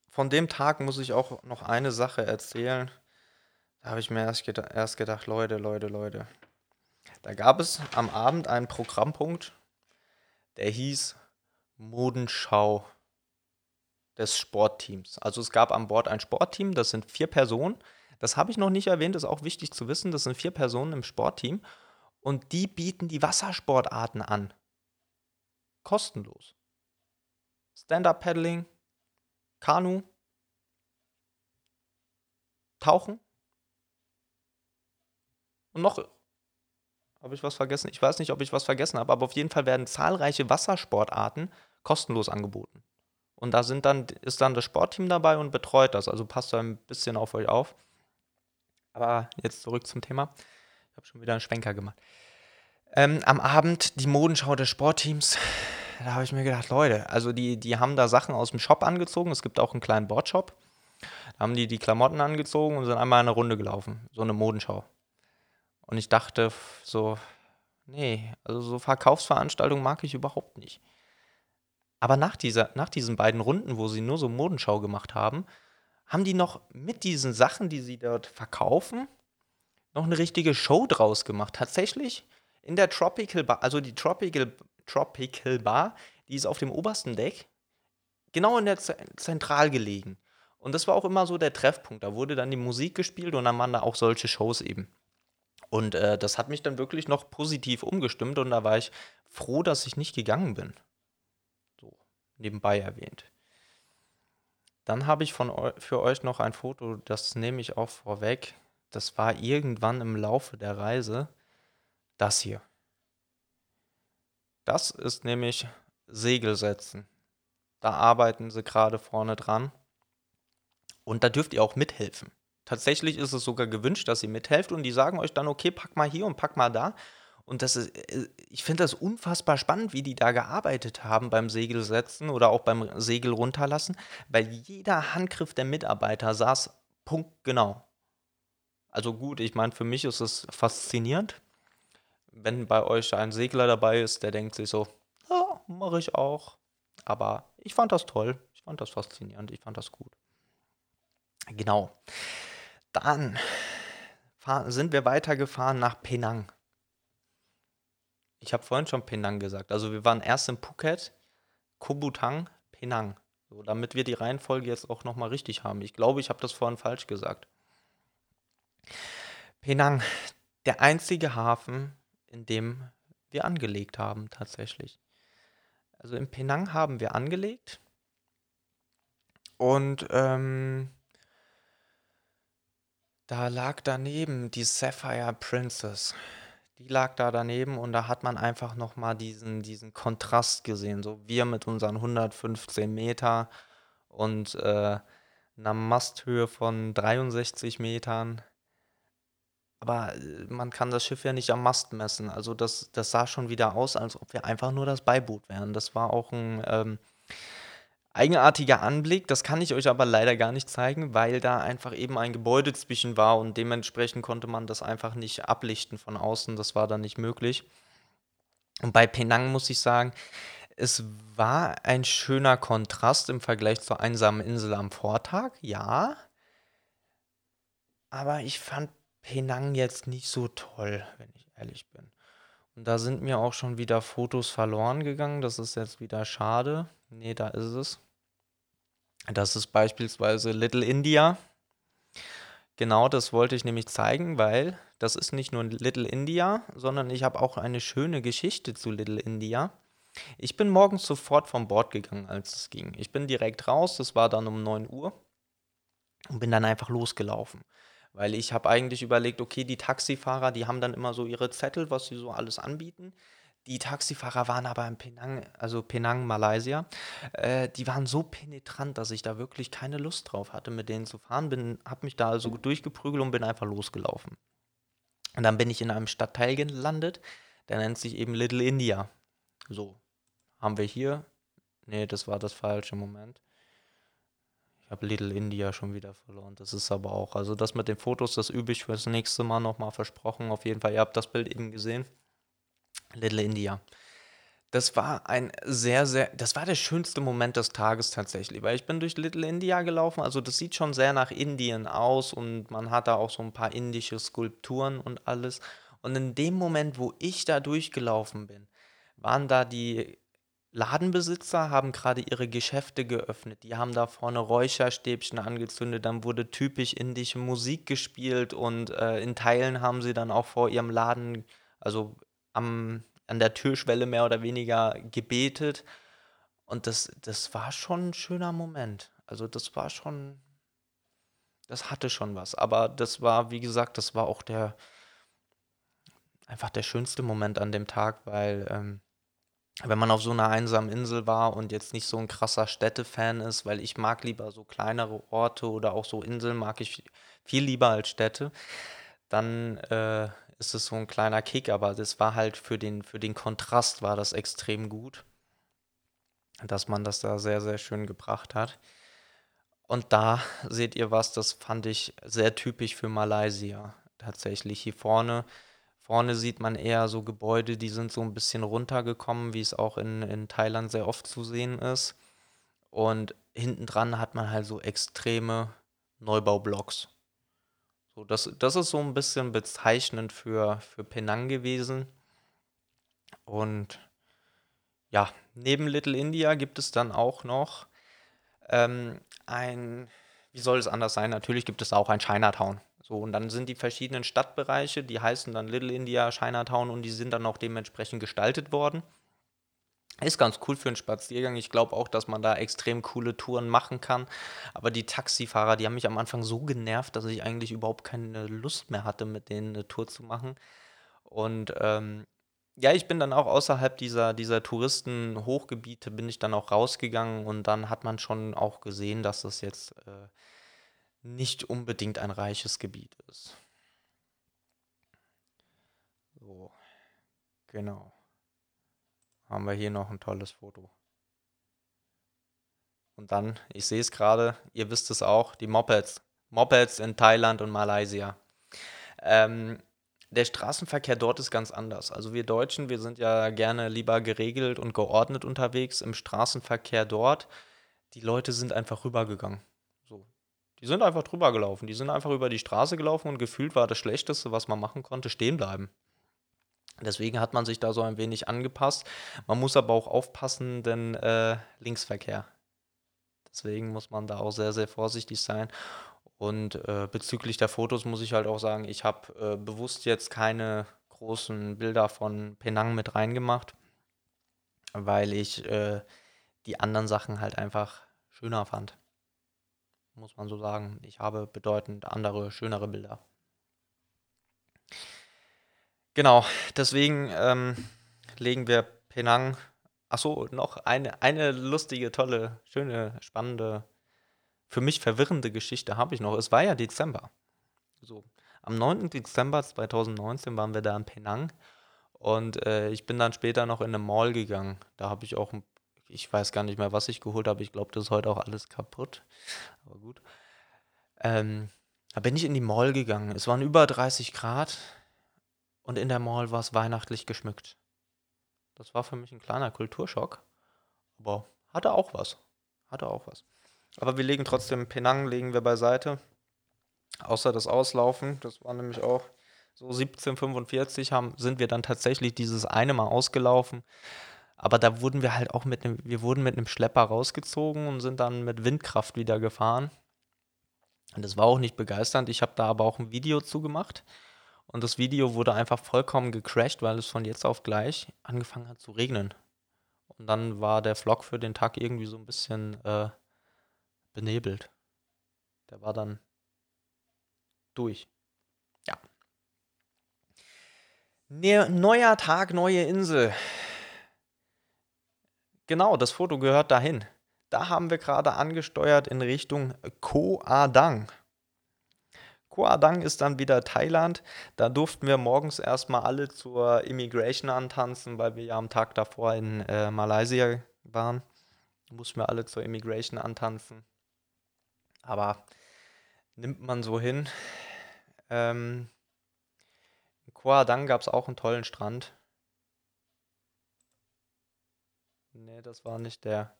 Von dem Tag muss ich auch noch eine Sache erzählen. Da habe ich mir erst, geda erst gedacht, Leute, Leute, Leute. Da gab es am Abend einen Programmpunkt, der hieß Modenschau des Sportteams. Also es gab an Bord ein Sportteam, das sind vier Personen. Das habe ich noch nicht erwähnt, ist auch wichtig zu wissen. Das sind vier Personen im Sportteam und die bieten die Wassersportarten an. Kostenlos. Stand-up-Paddling, Kanu, Tauchen und noch habe ich was vergessen? Ich weiß nicht, ob ich was vergessen habe, aber auf jeden Fall werden zahlreiche Wassersportarten kostenlos angeboten. Und da sind dann, ist dann das Sportteam dabei und betreut das. Also passt da ein bisschen auf euch auf. Aber jetzt zurück zum Thema. Ich habe schon wieder einen Schwenker gemacht. Ähm, am Abend die Modenschau des Sportteams. Da habe ich mir gedacht, Leute, also die, die haben da Sachen aus dem Shop angezogen. Es gibt auch einen kleinen Boardshop. Da haben die die Klamotten angezogen und sind einmal eine Runde gelaufen. So eine Modenschau. Und ich dachte so, nee, also so Verkaufsveranstaltungen mag ich überhaupt nicht. Aber nach, dieser, nach diesen beiden Runden, wo sie nur so Modenschau gemacht haben, haben die noch mit diesen Sachen, die sie dort verkaufen, noch eine richtige Show draus gemacht. Tatsächlich in der Tropical Bar, also die Tropical, Tropical Bar, die ist auf dem obersten Deck, genau in der Zentral gelegen. Und das war auch immer so der Treffpunkt. Da wurde dann die Musik gespielt und dann waren da auch solche Shows eben. Und äh, das hat mich dann wirklich noch positiv umgestimmt und da war ich froh, dass ich nicht gegangen bin. So, nebenbei erwähnt. Dann habe ich von eu für euch noch ein Foto, das nehme ich auch vorweg. Das war irgendwann im Laufe der Reise das hier. Das ist nämlich Segelsetzen. Da arbeiten sie gerade vorne dran. Und da dürft ihr auch mithelfen. Tatsächlich ist es sogar gewünscht, dass ihr mithelft und die sagen euch dann, okay, pack mal hier und pack mal da. Und das ist, äh, ich finde das unfassbar spannend, wie die da gearbeitet haben beim Segelsetzen oder auch beim Segel runterlassen, weil jeder Handgriff der Mitarbeiter saß punktgenau. Also gut, ich meine, für mich ist es faszinierend. Wenn bei euch ein Segler dabei ist, der denkt sich so, ja, mache ich auch. Aber ich fand das toll. Ich fand das faszinierend. Ich fand das gut. Genau. Dann sind wir weitergefahren nach Penang. Ich habe vorhin schon Penang gesagt. Also wir waren erst in Phuket, Kobutang, Penang. So, damit wir die Reihenfolge jetzt auch nochmal richtig haben. Ich glaube, ich habe das vorhin falsch gesagt. Penang, der einzige Hafen, in dem wir angelegt haben, tatsächlich. Also in Penang haben wir angelegt. Und ähm, da lag daneben die Sapphire Princess. Die lag da daneben und da hat man einfach noch mal diesen, diesen Kontrast gesehen. So wir mit unseren 115 Meter und äh, einer Masthöhe von 63 Metern. Aber äh, man kann das Schiff ja nicht am Mast messen. Also das, das sah schon wieder aus, als ob wir einfach nur das Beiboot wären. Das war auch ein ähm, eigenartiger Anblick. Das kann ich euch aber leider gar nicht zeigen, weil da einfach eben ein Gebäude zwischen war und dementsprechend konnte man das einfach nicht ablichten von außen. Das war dann nicht möglich. Und bei Penang muss ich sagen, es war ein schöner Kontrast im Vergleich zur einsamen Insel am Vortag, ja. Aber ich fand Penang jetzt nicht so toll, wenn ich ehrlich bin. Und da sind mir auch schon wieder Fotos verloren gegangen. Das ist jetzt wieder schade. Nee, da ist es. Das ist beispielsweise Little India. Genau, das wollte ich nämlich zeigen, weil das ist nicht nur Little India, sondern ich habe auch eine schöne Geschichte zu Little India. Ich bin morgens sofort vom Bord gegangen, als es ging. Ich bin direkt raus, das war dann um 9 Uhr und bin dann einfach losgelaufen. Weil ich habe eigentlich überlegt, okay, die Taxifahrer, die haben dann immer so ihre Zettel, was sie so alles anbieten. Die Taxifahrer waren aber in Penang, also Penang, Malaysia, äh, die waren so penetrant, dass ich da wirklich keine Lust drauf hatte, mit denen zu fahren. Bin, habe mich da also durchgeprügelt und bin einfach losgelaufen. Und dann bin ich in einem Stadtteil gelandet, der nennt sich eben Little India. So, haben wir hier. Nee, das war das falsche Moment. Ich habe Little India schon wieder verloren. Das ist aber auch, also das mit den Fotos, das übe ich fürs nächste Mal nochmal versprochen. Auf jeden Fall, ihr habt das Bild eben gesehen. Little India. Das war ein sehr, sehr, das war der schönste Moment des Tages tatsächlich, weil ich bin durch Little India gelaufen, also das sieht schon sehr nach Indien aus und man hat da auch so ein paar indische Skulpturen und alles. Und in dem Moment, wo ich da durchgelaufen bin, waren da die Ladenbesitzer haben gerade ihre Geschäfte geöffnet. Die haben da vorne Räucherstäbchen angezündet, dann wurde typisch indische Musik gespielt und äh, in Teilen haben sie dann auch vor ihrem Laden, also am, an der Türschwelle mehr oder weniger gebetet. Und das, das war schon ein schöner Moment. Also das war schon, das hatte schon was. Aber das war, wie gesagt, das war auch der, einfach der schönste Moment an dem Tag, weil ähm, wenn man auf so einer einsamen Insel war und jetzt nicht so ein krasser Städtefan ist, weil ich mag lieber so kleinere Orte oder auch so Inseln mag ich viel lieber als Städte, dann äh, ist es so ein kleiner Kick, aber das war halt für den, für den Kontrast war das extrem gut, dass man das da sehr, sehr schön gebracht hat. Und da seht ihr was, das fand ich sehr typisch für Malaysia. Tatsächlich hier vorne Vorne sieht man eher so Gebäude, die sind so ein bisschen runtergekommen, wie es auch in, in Thailand sehr oft zu sehen ist. Und hinten dran hat man halt so extreme Neubaublocks. So, das, das ist so ein bisschen bezeichnend für, für Penang gewesen. Und ja, neben Little India gibt es dann auch noch ähm, ein, wie soll es anders sein? Natürlich gibt es auch ein Chinatown. So, und dann sind die verschiedenen Stadtbereiche, die heißen dann Little India, Chinatown und die sind dann auch dementsprechend gestaltet worden. Ist ganz cool für einen Spaziergang. Ich glaube auch, dass man da extrem coole Touren machen kann. Aber die Taxifahrer, die haben mich am Anfang so genervt, dass ich eigentlich überhaupt keine Lust mehr hatte, mit denen eine Tour zu machen. Und ähm, ja, ich bin dann auch außerhalb dieser, dieser Touristenhochgebiete, bin ich dann auch rausgegangen und dann hat man schon auch gesehen, dass das jetzt äh, nicht unbedingt ein reiches Gebiet ist. So, genau. Haben wir hier noch ein tolles Foto. Und dann, ich sehe es gerade, ihr wisst es auch, die Mopeds. Mopeds in Thailand und Malaysia. Ähm, der Straßenverkehr dort ist ganz anders. Also wir Deutschen, wir sind ja gerne lieber geregelt und geordnet unterwegs. Im Straßenverkehr dort, die Leute sind einfach rübergegangen. Die sind einfach drüber gelaufen. Die sind einfach über die Straße gelaufen und gefühlt war das Schlechteste, was man machen konnte, stehen bleiben. Deswegen hat man sich da so ein wenig angepasst. Man muss aber auch aufpassen, denn äh, Linksverkehr. Deswegen muss man da auch sehr, sehr vorsichtig sein. Und äh, bezüglich der Fotos muss ich halt auch sagen, ich habe äh, bewusst jetzt keine großen Bilder von Penang mit reingemacht, weil ich äh, die anderen Sachen halt einfach schöner fand muss man so sagen. Ich habe bedeutend andere, schönere Bilder. Genau, deswegen ähm, legen wir Penang. Achso, noch eine, eine lustige, tolle, schöne, spannende, für mich verwirrende Geschichte habe ich noch. Es war ja Dezember. So, am 9. Dezember 2019 waren wir da in Penang und äh, ich bin dann später noch in eine Mall gegangen. Da habe ich auch ich weiß gar nicht mehr, was ich geholt habe. Ich glaube, das ist heute auch alles kaputt. Aber gut. Ähm, da bin ich in die Mall gegangen. Es waren über 30 Grad und in der Mall war es weihnachtlich geschmückt. Das war für mich ein kleiner Kulturschock. Aber hatte auch was. Hatte auch was. Aber wir legen trotzdem Penang legen wir beiseite. Außer das Auslaufen. Das war nämlich auch so 1745 haben, sind wir dann tatsächlich dieses eine Mal ausgelaufen. Aber da wurden wir halt auch mit einem, wir wurden mit einem Schlepper rausgezogen und sind dann mit Windkraft wieder gefahren. Und das war auch nicht begeisternd. Ich habe da aber auch ein Video zugemacht. Und das Video wurde einfach vollkommen gecrashed, weil es von jetzt auf gleich angefangen hat zu regnen. Und dann war der Vlog für den Tag irgendwie so ein bisschen äh, benebelt. Der war dann durch. Ja. Ne neuer Tag, neue Insel. Genau, das Foto gehört dahin. Da haben wir gerade angesteuert in Richtung Koh Adang. Koh Adang ist dann wieder Thailand. Da durften wir morgens erstmal alle zur Immigration antanzen, weil wir ja am Tag davor in äh, Malaysia waren. Da mussten wir alle zur Immigration antanzen. Aber nimmt man so hin. Ähm, in Koh Adang gab es auch einen tollen Strand. Nee, das war nicht der.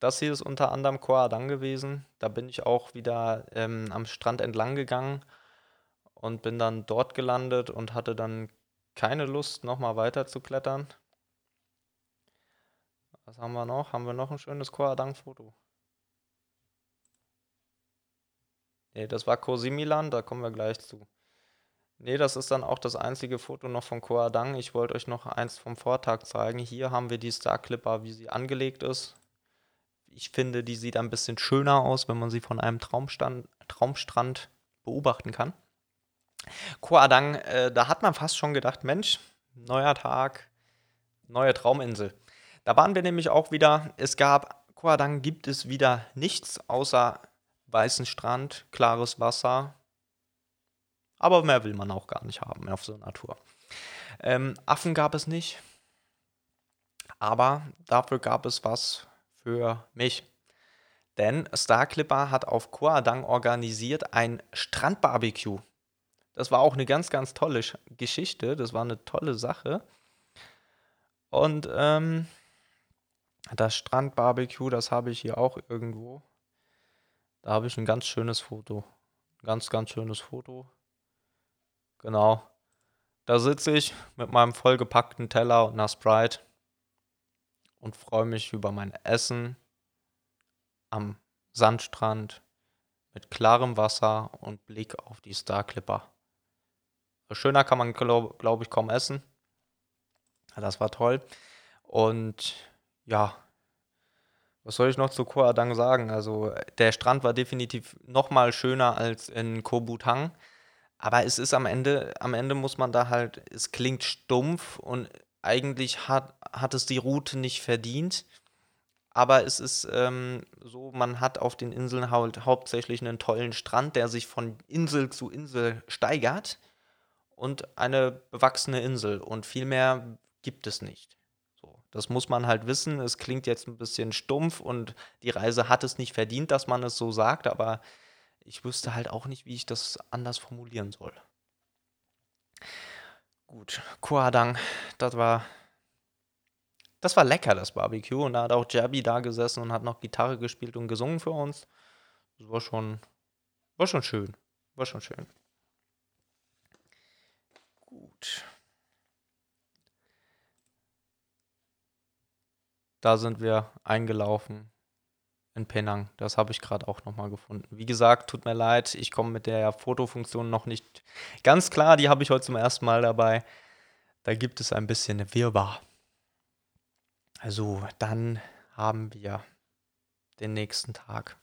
Das hier ist unter anderem Koh Adang gewesen. Da bin ich auch wieder ähm, am Strand entlang gegangen und bin dann dort gelandet und hatte dann keine Lust, nochmal weiter zu klettern. Was haben wir noch? Haben wir noch ein schönes Koh Adang-Foto? Nee, das war Koh Similan, da kommen wir gleich zu. Nee, das ist dann auch das einzige Foto noch von Koh Adang. Ich wollte euch noch eins vom Vortag zeigen. Hier haben wir die Star Clipper, wie sie angelegt ist ich finde, die sieht ein bisschen schöner aus, wenn man sie von einem Traumstand, Traumstrand beobachten kann. Koadang, äh, da hat man fast schon gedacht, Mensch, neuer Tag, neue Trauminsel. Da waren wir nämlich auch wieder, es gab, Koadang gibt es wieder nichts außer weißen Strand, klares Wasser. Aber mehr will man auch gar nicht haben auf so einer Tour. Ähm, Affen gab es nicht. Aber dafür gab es was für mich. Denn Star Clipper hat auf Koadang organisiert ein Strandbarbecue. Das war auch eine ganz, ganz tolle Geschichte. Das war eine tolle Sache. Und ähm, das Strandbarbecue, das habe ich hier auch irgendwo. Da habe ich ein ganz schönes Foto. Ganz, ganz schönes Foto. Genau. Da sitze ich mit meinem vollgepackten Teller und einer Sprite und freue mich über mein Essen am Sandstrand mit klarem Wasser und Blick auf die Star Clipper. Schöner kann man, glaube glaub ich, kaum essen. Das war toll. Und ja, was soll ich noch zu Koh Adang sagen? Also der Strand war definitiv noch mal schöner als in Koh Butang. Aber es ist am Ende, am Ende muss man da halt, es klingt stumpf und eigentlich hat, hat es die Route nicht verdient. Aber es ist ähm, so, man hat auf den Inseln halt hauptsächlich einen tollen Strand, der sich von Insel zu Insel steigert und eine bewachsene Insel. Und viel mehr gibt es nicht. So, das muss man halt wissen. Es klingt jetzt ein bisschen stumpf und die Reise hat es nicht verdient, dass man es so sagt, aber ich wüsste halt auch nicht, wie ich das anders formulieren soll. Gut, Kuadang, das war das war lecker, das Barbecue. Und da hat auch Jabi da gesessen und hat noch Gitarre gespielt und gesungen für uns. Das war schon, war schon schön. War schon schön. Gut. Da sind wir eingelaufen in Penang. Das habe ich gerade auch nochmal gefunden. Wie gesagt, tut mir leid, ich komme mit der Fotofunktion noch nicht ganz klar. Die habe ich heute zum ersten Mal dabei. Da gibt es ein bisschen Wirrwarr. Also, dann haben wir den nächsten Tag.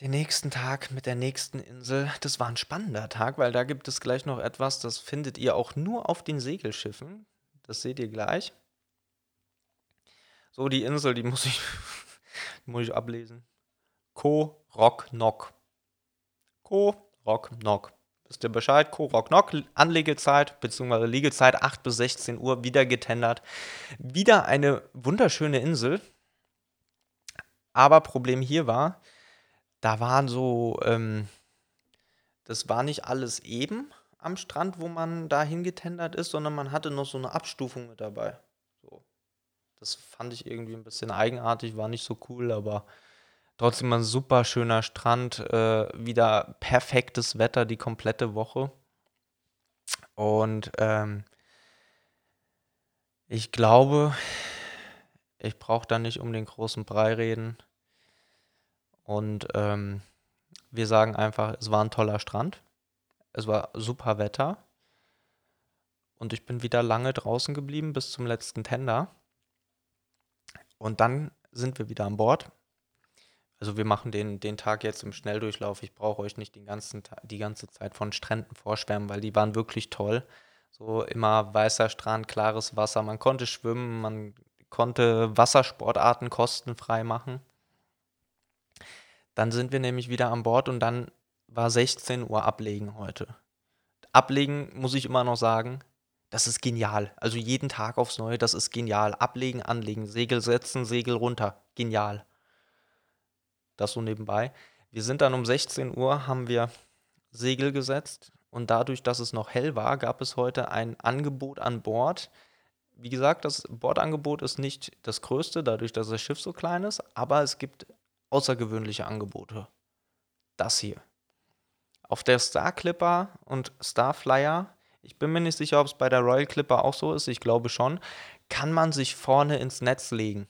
Den nächsten Tag mit der nächsten Insel. Das war ein spannender Tag, weil da gibt es gleich noch etwas, das findet ihr auch nur auf den Segelschiffen. Das seht ihr gleich. So, die Insel, die muss ich, die muss ich ablesen. Ko Rock Nok. Ko Rock Nok. Wisst ihr Bescheid? Ko Rock Nok. Anlegezeit bzw. Liegezeit 8 bis 16 Uhr wieder getendert. Wieder eine wunderschöne Insel. Aber Problem hier war, da waren so, ähm, das war nicht alles eben am Strand, wo man da hingetendert ist, sondern man hatte noch so eine Abstufung mit dabei. Das fand ich irgendwie ein bisschen eigenartig, war nicht so cool, aber trotzdem ein super schöner Strand, äh, wieder perfektes Wetter die komplette Woche. Und ähm, ich glaube, ich brauche da nicht um den großen Brei reden. Und ähm, wir sagen einfach, es war ein toller Strand. Es war super Wetter. Und ich bin wieder lange draußen geblieben bis zum letzten Tender. Und dann sind wir wieder an Bord. Also wir machen den, den Tag jetzt im Schnelldurchlauf. Ich brauche euch nicht den ganzen die ganze Zeit von Stränden vorschwärmen, weil die waren wirklich toll. So immer weißer Strand, klares Wasser. Man konnte schwimmen, man konnte Wassersportarten kostenfrei machen. Dann sind wir nämlich wieder an Bord und dann war 16 Uhr ablegen heute. Ablegen muss ich immer noch sagen, das ist genial. Also jeden Tag aufs Neue, das ist genial. Ablegen, anlegen, Segel setzen, Segel runter. Genial. Das so nebenbei. Wir sind dann um 16 Uhr, haben wir Segel gesetzt und dadurch, dass es noch hell war, gab es heute ein Angebot an Bord. Wie gesagt, das Bordangebot ist nicht das größte, dadurch, dass das Schiff so klein ist, aber es gibt außergewöhnliche Angebote. Das hier. Auf der Star Clipper und Star Flyer, ich bin mir nicht sicher, ob es bei der Royal Clipper auch so ist, ich glaube schon, kann man sich vorne ins Netz legen.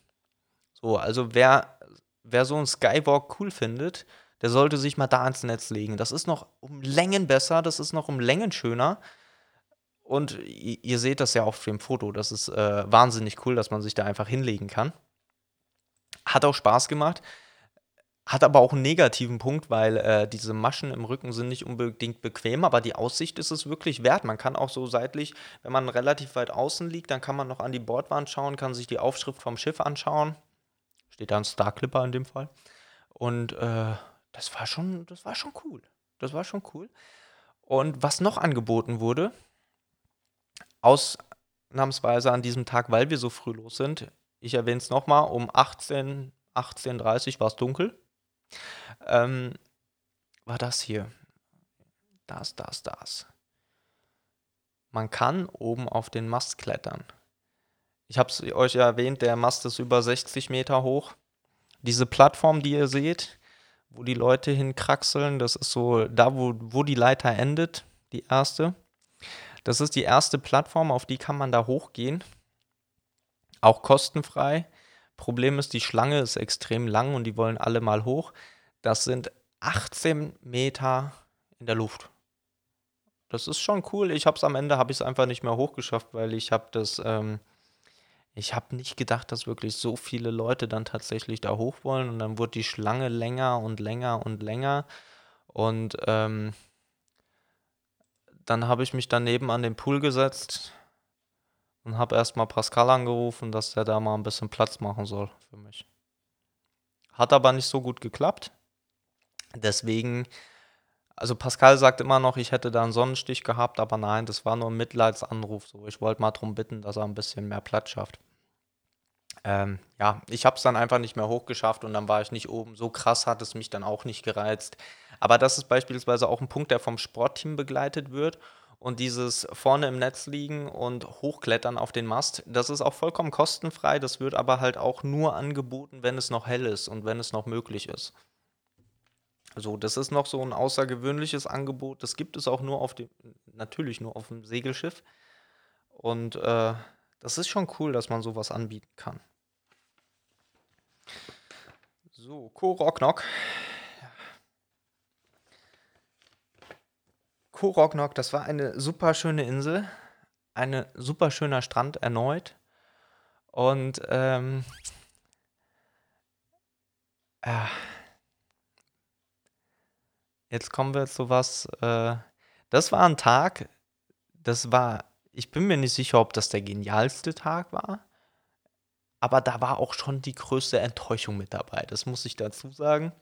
So, also wer, wer so einen Skywalk cool findet, der sollte sich mal da ins Netz legen. Das ist noch um Längen besser, das ist noch um Längen schöner. Und ihr, seht das ja auch auf dem Foto. Das ist äh, wahnsinnig cool, dass man sich da einfach hinlegen kann. Hat auch Spaß gemacht. Hat aber auch einen negativen Punkt, weil äh, diese Maschen im Rücken sind nicht unbedingt bequem, aber die Aussicht ist es wirklich wert. Man kann auch so seitlich, wenn man relativ weit außen liegt, dann kann man noch an die Bordwand schauen, kann sich die Aufschrift vom Schiff anschauen. Steht da ein Star Clipper in dem Fall. Und äh, das war schon, das war schon cool. Das war schon cool. Und was noch angeboten wurde, ausnahmsweise an diesem Tag, weil wir so früh los sind, ich erwähne es nochmal, um 18, 18.30 war es dunkel ähm, war das hier. Das, das, das. Man kann oben auf den Mast klettern. Ich habe es euch ja erwähnt, der Mast ist über 60 Meter hoch. Diese Plattform, die ihr seht, wo die Leute hinkraxeln, das ist so da, wo, wo die Leiter endet, die erste. Das ist die erste Plattform, auf die kann man da hochgehen. Auch kostenfrei. Problem ist, die Schlange ist extrem lang und die wollen alle mal hoch. Das sind 18 Meter in der Luft. Das ist schon cool. Ich habe es am Ende, habe ich es einfach nicht mehr hochgeschafft, weil ich habe das, ähm, ich habe nicht gedacht, dass wirklich so viele Leute dann tatsächlich da hoch wollen. Und dann wurde die Schlange länger und länger und länger. Und ähm, dann habe ich mich daneben an den Pool gesetzt und habe erstmal Pascal angerufen, dass der da mal ein bisschen Platz machen soll für mich. Hat aber nicht so gut geklappt. Deswegen, also Pascal sagt immer noch, ich hätte da einen Sonnenstich gehabt, aber nein, das war nur ein Mitleidsanruf. So, ich wollte mal darum bitten, dass er ein bisschen mehr Platz schafft. Ähm, ja, ich habe es dann einfach nicht mehr hochgeschafft und dann war ich nicht oben. So krass hat es mich dann auch nicht gereizt. Aber das ist beispielsweise auch ein Punkt, der vom Sportteam begleitet wird. Und dieses vorne im Netz liegen und hochklettern auf den Mast, das ist auch vollkommen kostenfrei. Das wird aber halt auch nur angeboten, wenn es noch hell ist und wenn es noch möglich ist. So, das ist noch so ein außergewöhnliches Angebot. Das gibt es auch nur auf dem, natürlich nur auf dem Segelschiff. Und äh, das ist schon cool, dass man sowas anbieten kann. So, Koroknok. Koroknok, das war eine super schöne Insel, ein super schöner Strand erneut. Und ähm, äh, jetzt kommen wir zu was. Äh, das war ein Tag, das war, ich bin mir nicht sicher, ob das der genialste Tag war, aber da war auch schon die größte Enttäuschung mit dabei. Das muss ich dazu sagen.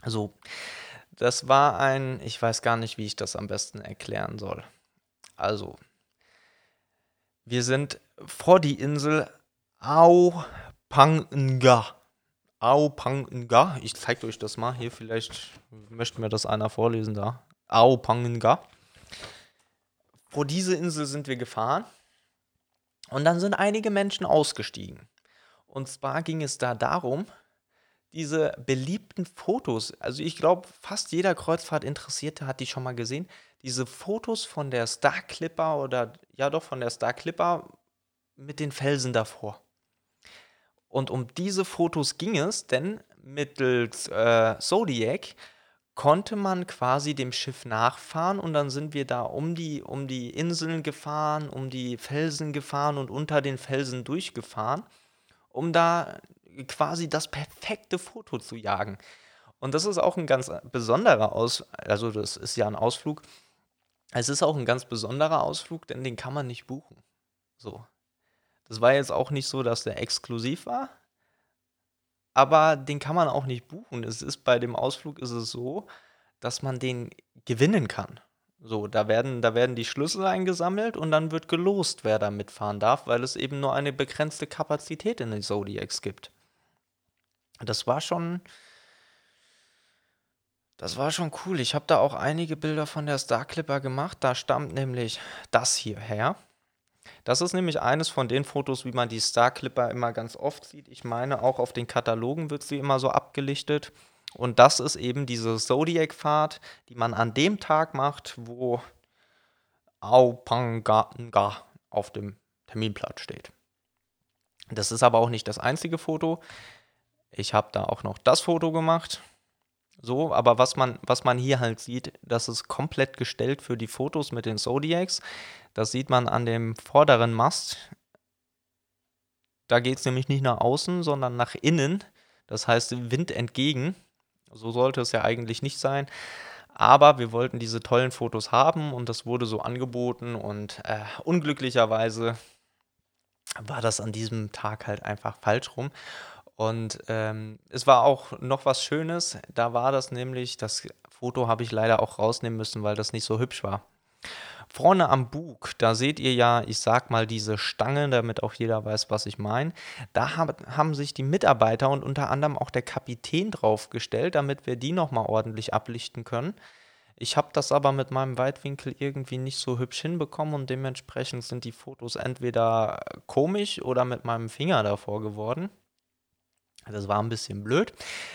Also, das war ein, ich weiß gar nicht, wie ich das am besten erklären soll. Also, wir sind vor die Insel Aupanga. Aupanga. Ich zeige euch das mal hier. Vielleicht möchte mir das einer vorlesen da. Aupanga. Vor diese Insel sind wir gefahren. Und dann sind einige Menschen ausgestiegen. Und zwar ging es da darum, diese beliebten Fotos, also ich glaube, fast jeder Kreuzfahrt-Interessierte hat die schon mal gesehen, diese Fotos von der Star Clipper oder ja doch von der Star Clipper mit den Felsen davor. Und um diese Fotos ging es, denn mittels äh, Zodiac konnte man quasi dem Schiff nachfahren und dann sind wir da um die, um die Inseln gefahren, um die Felsen gefahren und unter den Felsen durchgefahren, um da quasi das perfekte Foto zu jagen. Und das ist auch ein ganz besonderer Aus, also das ist ja ein Ausflug. Es ist auch ein ganz besonderer Ausflug, denn den kann man nicht buchen. So. Das war jetzt auch nicht so, dass der exklusiv war, aber den kann man auch nicht buchen. Es ist bei dem Ausflug ist es so, dass man den gewinnen kann. So, da werden, da werden die Schlüssel eingesammelt und dann wird gelost, wer da mitfahren darf, weil es eben nur eine begrenzte Kapazität in den Zodiacs gibt. Das war schon, das war schon cool. Ich habe da auch einige Bilder von der Star Clipper gemacht. Da stammt nämlich das hier her. Das ist nämlich eines von den Fotos, wie man die Star Clipper immer ganz oft sieht. Ich meine, auch auf den Katalogen wird sie immer so abgelichtet. Und das ist eben diese Zodiac-Fahrt, die man an dem Tag macht, wo Aupanga auf dem Terminblatt steht. Das ist aber auch nicht das einzige Foto. Ich habe da auch noch das Foto gemacht. So, aber was man, was man hier halt sieht, das ist komplett gestellt für die Fotos mit den Zodiacs. Das sieht man an dem vorderen Mast. Da geht es nämlich nicht nach außen, sondern nach innen. Das heißt Wind entgegen. So sollte es ja eigentlich nicht sein. Aber wir wollten diese tollen Fotos haben und das wurde so angeboten und äh, unglücklicherweise war das an diesem Tag halt einfach falsch rum. Und ähm, es war auch noch was Schönes. Da war das nämlich, das Foto habe ich leider auch rausnehmen müssen, weil das nicht so hübsch war. Vorne am Bug, da seht ihr ja, ich sag mal, diese Stange, damit auch jeder weiß, was ich meine. Da hab, haben sich die Mitarbeiter und unter anderem auch der Kapitän draufgestellt, damit wir die nochmal ordentlich ablichten können. Ich habe das aber mit meinem Weitwinkel irgendwie nicht so hübsch hinbekommen und dementsprechend sind die Fotos entweder komisch oder mit meinem Finger davor geworden. Das war ein bisschen blöd.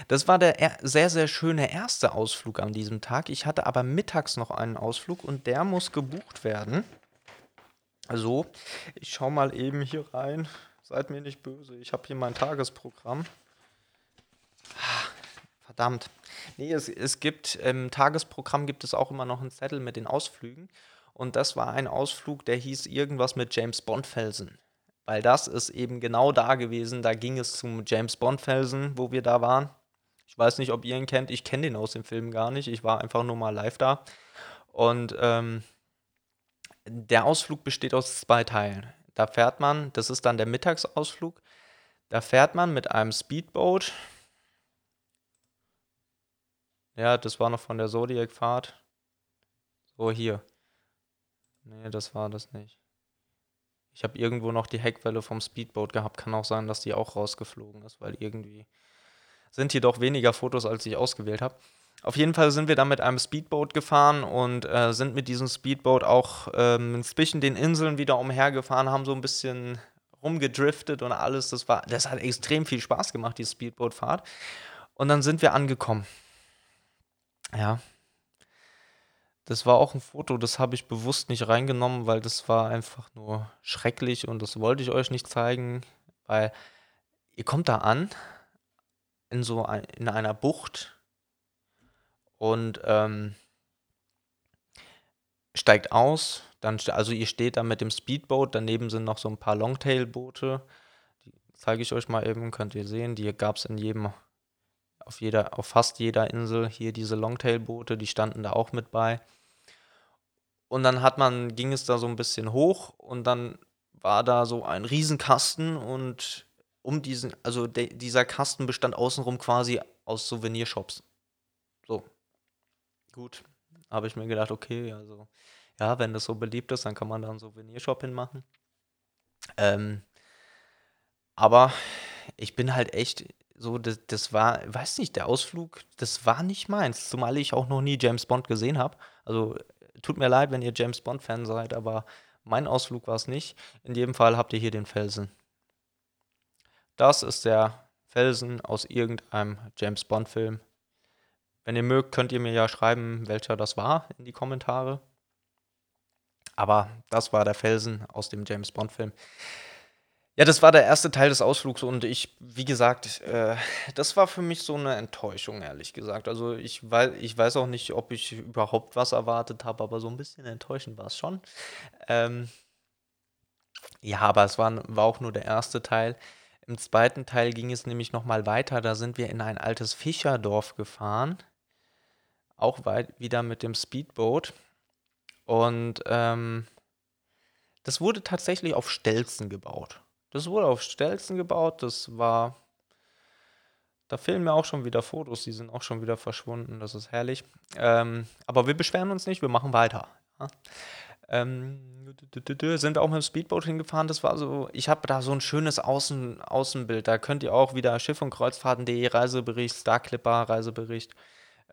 Das war der sehr, sehr schöne erste Ausflug an diesem Tag. Ich hatte aber mittags noch einen Ausflug und der muss gebucht werden. So, ich schaue mal eben hier rein. Seid mir nicht böse. Ich habe hier mein Tagesprogramm. Verdammt. Nee, es, es gibt im Tagesprogramm gibt es auch immer noch einen Zettel mit den Ausflügen. Und das war ein Ausflug, der hieß irgendwas mit James Bond Felsen. Weil das ist eben genau da gewesen. Da ging es zum James Bond-Felsen, wo wir da waren. Ich weiß nicht, ob ihr ihn kennt. Ich kenne den aus dem Film gar nicht. Ich war einfach nur mal live da. Und ähm, der Ausflug besteht aus zwei Teilen. Da fährt man, das ist dann der Mittagsausflug. Da fährt man mit einem Speedboat. Ja, das war noch von der Zodiac-Fahrt. So, hier. Nee, das war das nicht. Ich habe irgendwo noch die Heckwelle vom Speedboat gehabt. Kann auch sein, dass die auch rausgeflogen ist, weil irgendwie sind hier doch weniger Fotos, als ich ausgewählt habe. Auf jeden Fall sind wir dann mit einem Speedboat gefahren und äh, sind mit diesem Speedboat auch ähm, zwischen den Inseln wieder umhergefahren, haben so ein bisschen rumgedriftet und alles. Das war, das hat extrem viel Spaß gemacht, die Speedbootfahrt. Und dann sind wir angekommen. Ja, das war auch ein Foto, das habe ich bewusst nicht reingenommen, weil das war einfach nur schrecklich und das wollte ich euch nicht zeigen, weil ihr kommt da an in so ein, in einer Bucht und ähm, steigt aus. Dann, also ihr steht da mit dem Speedboat, daneben sind noch so ein paar Longtail-Boote. Die zeige ich euch mal eben, könnt ihr sehen. Die gab es in jedem, auf jeder, auf fast jeder Insel hier diese Longtail-Boote, die standen da auch mit bei. Und dann hat man, ging es da so ein bisschen hoch und dann war da so ein Riesenkasten und um diesen, also de, dieser Kasten bestand außenrum quasi aus Souvenirshops. So. Gut. Habe ich mir gedacht, okay, also, ja, wenn das so beliebt ist, dann kann man da einen Souvenirshop hinmachen. Ähm, aber ich bin halt echt so, das, das war, weiß nicht, der Ausflug, das war nicht meins, zumal ich auch noch nie James Bond gesehen habe. Also tut mir leid, wenn ihr James Bond-Fan seid, aber mein Ausflug war es nicht. In jedem Fall habt ihr hier den Felsen. Das ist der Felsen aus irgendeinem James Bond-Film. Wenn ihr mögt, könnt ihr mir ja schreiben, welcher das war in die Kommentare. Aber das war der Felsen aus dem James Bond-Film. Ja, das war der erste Teil des Ausflugs und ich wie gesagt, äh, das war für mich so 'ne Enttäuschung, ehrlich gesagt. Also, ich wei ich weiß auch nicht, ob ich überhaupt was erwartet habe, aber so 'n bisschen enttäuschend war's schon. Ähm ja, aber es war war auch nur der erste Teil. Im zweiten Teil ging es nämlich noch mal weiter. Da sind wir in ein altes Fischerdorf gefahren, auch weit wieder mit dem Speedboot. Und, ähm, das wurde tatsächlich auf Stelzen gebaut. Das wurde auf Stelzen gebaut, das war da fehlen mir auch schon wieder Fotos, die sind auch schon wieder verschwunden, das ist herrlich. Ähm, aber wir beschweren uns nicht, wir machen weiter, ja. Ähm, sind wir auch mit'm Speedboot hingefahren. Das war so ich habe da so 'n schönes Außen Außenbild. Da könnt ihr auch wieder Schiff und Kreuzfahrten.de Reisebericht, Star-Clipper Reisebericht,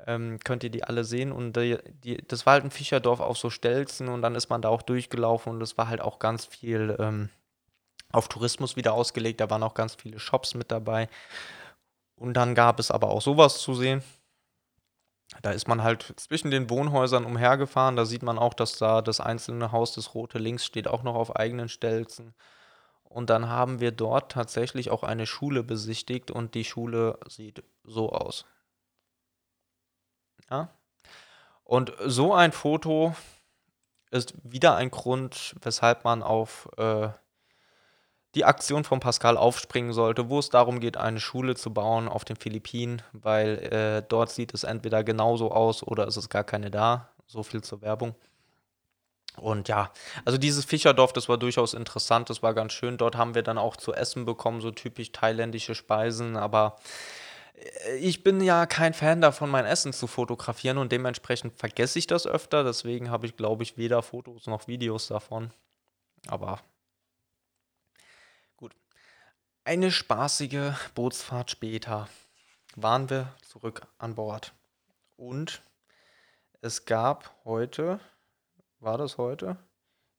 ähm, könnt ihr die alle sehen und die die das war halt 'n Fischerdorf auf so Stelzen und dann ist man da auch durchgelaufen und das war halt auch ganz viel, ähm, auf Tourismus wieder ausgelegt. Da waren auch ganz viele Shops mit dabei. Und dann gab es aber auch so was zu sehen. Da ist man halt zwischen den Wohnhäusern umhergefahren. Da sieht man auch, dass da das einzelne Haus, das rote links, steht auch noch auf eigenen Stelzen. Und dann haben wir dort tatsächlich auch eine Schule besichtigt und die Schule sieht so aus. Ja? Und so ein Foto ist wieder ein Grund, weshalb man auf, äh, die Aktion von Pascal aufspringen sollte, wo es darum geht, eine Schule zu bauen auf den Philippinen, weil, äh, dort sieht es entweder genauso aus oder es ist gar keine da. So viel zur Werbung. Und ja, also dieses Fischerdorf, das war durchaus interessant, das war ganz schön. Dort haben wir dann auch zu essen bekommen, so typisch thailändische Speisen, aber, äh, ich bin ja kein Fan davon, mein Essen zu fotografieren und dementsprechend vergesse ich das öfter. Deswegen habe ich, glaube ich, weder Fotos noch Videos davon. Aber. Eine spaßige Bootsfahrt später waren wir zurück an Bord. Und es gab heute war das heute?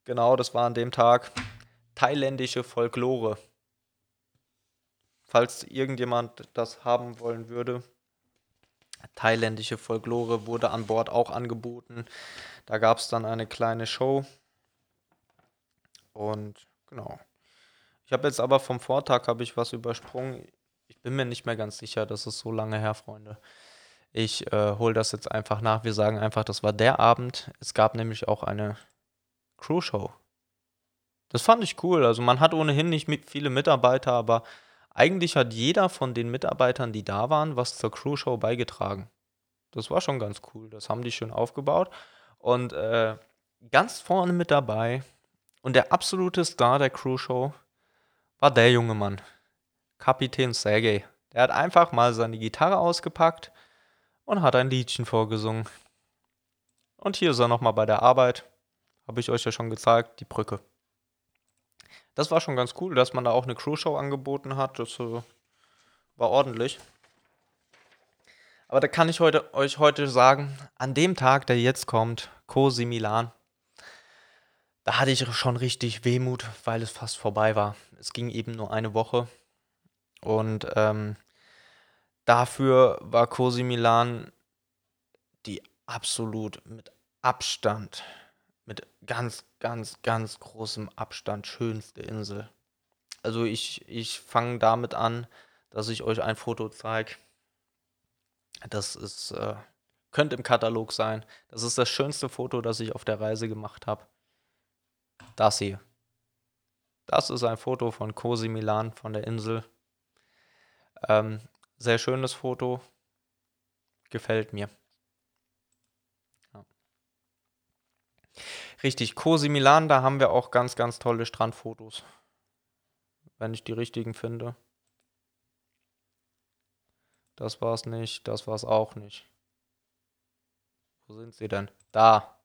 Genau, das war an dem Tag thailändische Folklore. Falls irgendjemand das haben wollen würde. Thailändische Folklore wurde an Bord auch angeboten. Da gab's dann eine kleine Show. Und genau. Ich habe jetzt aber vom Vortag habe ich was übersprungen. Ich bin mir nicht mehr ganz sicher, das ist so lange her, Freunde. Ich, äh, hole das jetzt einfach nach. Wir sagen einfach, das war der Abend. Es gab nämlich auch eine Crew-Show. Das fand ich cool. Also, man hat ohnehin nicht mit viele Mitarbeiter, aber eigentlich hat jeder von den Mitarbeitern, die da waren, was zur Crew-Show beigetragen. Das war schon ganz cool. Das haben die schön aufgebaut. Und, äh, ganz vorne mit dabei und der absolute Star der Crew-Show war der junge Mann, Kapitän Sergej. Der hat einfach mal seine Gitarre ausgepackt und hat ein Liedchen vorgesungen. Und hier ist er noch mal bei der Arbeit. Habe ich euch ja schon gezeigt, die Brücke. Das war schon ganz cool, dass man da auch eine Crew-Show angeboten hat. Das äh, war ordentlich. Aber da kann ich heute, euch heute sagen, an dem Tag, der jetzt kommt, Cosi Milan, da hatte ich schon richtig Wehmut, weil es fast vorbei war. Es ging eben nur eine Woche. Und ähm, Dafür war Cosi Milan die absolut mit Abstand, mit ganz, ganz, ganz großem Abstand schönste Insel. Also ich, ich fange damit an, dass ich euch ein Foto zeige. Das ist, äh, könnte im Katalog sein. Das ist das schönste Foto, das ich auf der Reise gemacht habe. Das hier. Das ist ein Foto von Cosi Milan von der Insel. Ähm, sehr schönes Foto. Gefällt mir. Ja. Richtig, Cosi Milan, da haben wir auch ganz, ganz tolle Strandfotos. Wenn ich die richtigen finde. Das war's nicht, das war's auch nicht. Wo sind sie denn? Da.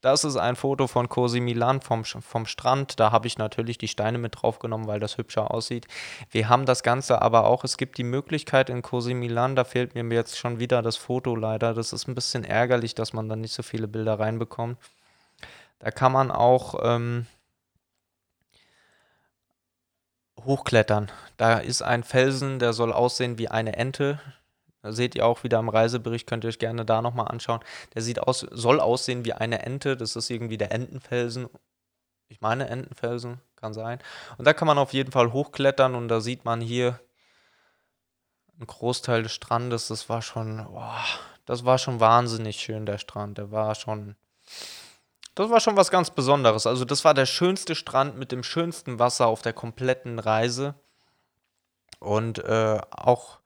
Das ist ein Foto von Cosi Milan vom, vom Strand. Da habe ich natürlich die Steine mit draufgenommen, weil das hübscher aussieht. Wir haben das Ganze aber auch, es gibt die Möglichkeit in Cosi Milan, da fehlt mir jetzt schon wieder das Foto leider. Das ist ein bisschen ärgerlich, dass man dann nicht so viele Bilder reinbekommt. Da kann man auch ähm, hochklettern. Da ist ein Felsen, der soll aussehen wie eine Ente seht ihr auch wieder im Reisebericht, könnt ihr euch gerne da nochmal anschauen. Der sieht aus, soll aussehen wie eine Ente. Das ist irgendwie der Entenfelsen. Ich meine Entenfelsen. kann sein. Und da kann man auf jeden Fall hochklettern und da sieht man hier einen Großteil des Strandes. Das war schon, boah, das war schon wahnsinnig schön, der Strand. Der war schon, das war schon was ganz Besonderes. Also das war der schönste Strand mit dem schönsten Wasser auf der kompletten Reise. Und äh, auch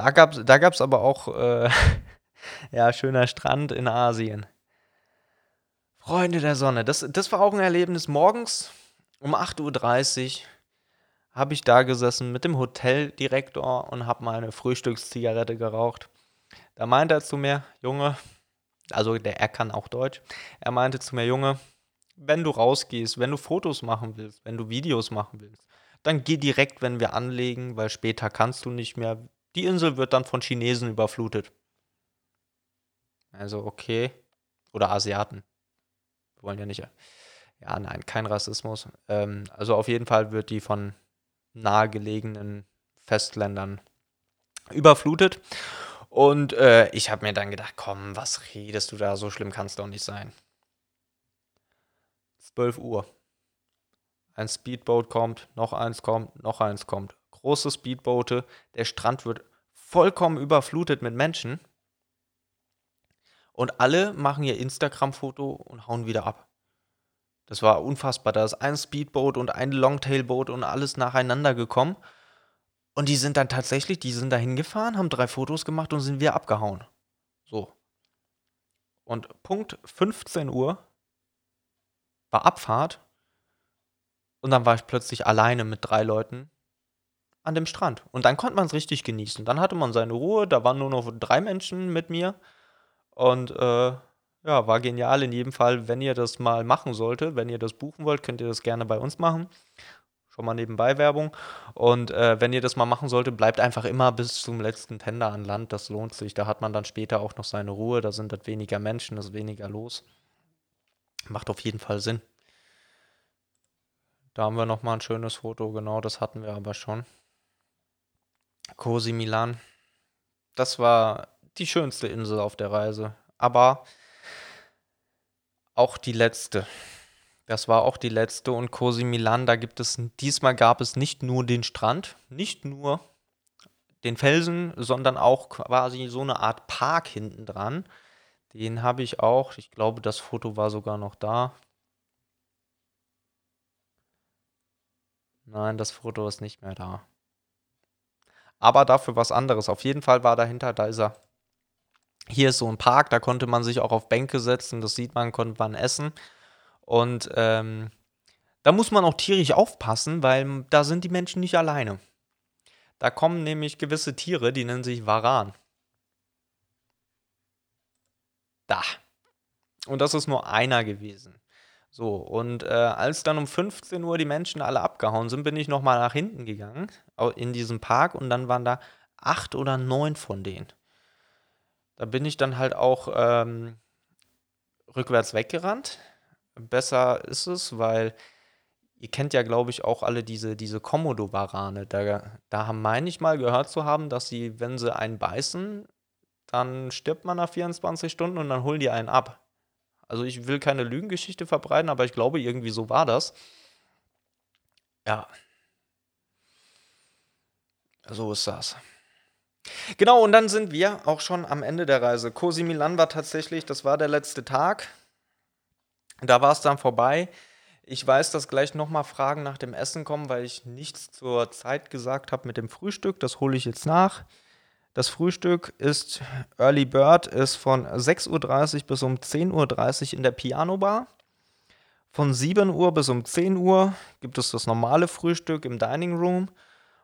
da gab es da gab's aber auch, äh, ja, schöner Strand in Asien. Freunde der Sonne, das, das war auch ein Erlebnis. Morgens um 8.30 Uhr habe ich da gesessen mit dem Hoteldirektor und habe meine Frühstückszigarette geraucht. Da meinte er zu mir, Junge, also der, er kann auch Deutsch, er meinte zu mir, Junge, wenn du rausgehst, wenn du Fotos machen willst, wenn du Videos machen willst, dann geh direkt, wenn wir anlegen, weil später kannst du nicht mehr. Die Insel wird dann von Chinesen überflutet. Also okay. Oder Asiaten. Wir wollen ja nicht. Ja, nein, kein Rassismus. Ähm, also auf jeden Fall wird die von nahegelegenen Festländern überflutet. Und äh, ich habe mir dann gedacht, komm, was redest du da? So schlimm kann es doch nicht sein. 12 Uhr. Ein Speedboat kommt, noch eins kommt, noch eins kommt. Große Speedboote, der Strand wird vollkommen überflutet mit Menschen. Und alle machen ihr Instagram-Foto und hauen wieder ab. Das war unfassbar. Da ist ein Speedboat und ein Longtailboot und alles nacheinander gekommen. Und die sind dann tatsächlich, die sind da hingefahren, haben drei Fotos gemacht und sind wieder abgehauen. So. Und Punkt 15 Uhr war Abfahrt. Und dann war ich plötzlich alleine mit drei Leuten an dem Strand. Und dann konnte man es richtig genießen. Dann hatte man seine Ruhe, da waren nur noch drei Menschen mit mir. Und äh, ja, war genial in jedem Fall. Wenn ihr das mal machen solltet, wenn ihr das buchen wollt, könnt ihr das gerne bei uns machen. Schon mal nebenbei Werbung. Und äh, wenn ihr das mal machen solltet, bleibt einfach immer bis zum letzten Tender an Land. Das lohnt sich. Da hat man dann später auch noch seine Ruhe. Da sind dann weniger Menschen, da ist weniger los. Macht auf jeden Fall Sinn. Da haben wir nochmal ein schönes Foto. Genau, das hatten wir aber schon. Cosi Milan. Das war die schönste Insel auf der Reise. Aber auch die letzte. Das war auch die letzte und Cosi Milan, da gibt es, diesmal gab es nicht nur den Strand, nicht nur den Felsen, sondern auch quasi so eine Art Park hinten dran. Den habe ich auch, ich glaube, das Foto war sogar noch da. Nein, das Foto ist nicht mehr da. Aber dafür was anderes. Auf jeden Fall war dahinter, da ist er hier ist so ein Park, da konnte man sich auch auf Bänke setzen, das sieht man, konnte man essen. Und ähm, da muss man auch tierisch aufpassen, weil da sind die Menschen nicht alleine. Da kommen nämlich gewisse Tiere, die nennen sich Varan. Da. Und das ist nur einer gewesen. So, und äh, als dann um 15 Uhr die Menschen alle abgehauen sind, bin ich nochmal nach hinten gegangen, in diesem Park, und dann waren da acht oder neun von denen. Da bin ich dann halt auch ähm, rückwärts weggerannt. Besser ist es, weil ihr kennt ja, glaube ich, auch alle diese, diese Komodo-Warane. Da, da meine ich mal gehört zu haben, dass sie, wenn sie einen beißen, dann stirbt man nach 24 Stunden und dann holen die einen ab. Also ich will keine Lügengeschichte verbreiten, aber ich glaube, irgendwie so war das. Ja. So ist das. Genau, und dann sind wir auch schon am Ende der Reise. Cosi Milan war tatsächlich, das war der letzte Tag. Da war es dann vorbei. Ich weiß, dass gleich nochmal Fragen nach dem Essen kommen, weil ich nichts zur Zeit gesagt habe mit dem Frühstück. Das hole ich jetzt nach. Das Frühstück ist Early Bird, ist von 6.30 Uhr bis um 10.30 Uhr in der Piano Bar. Von 7 Uhr bis um 10 Uhr gibt es das normale Frühstück im Dining Room.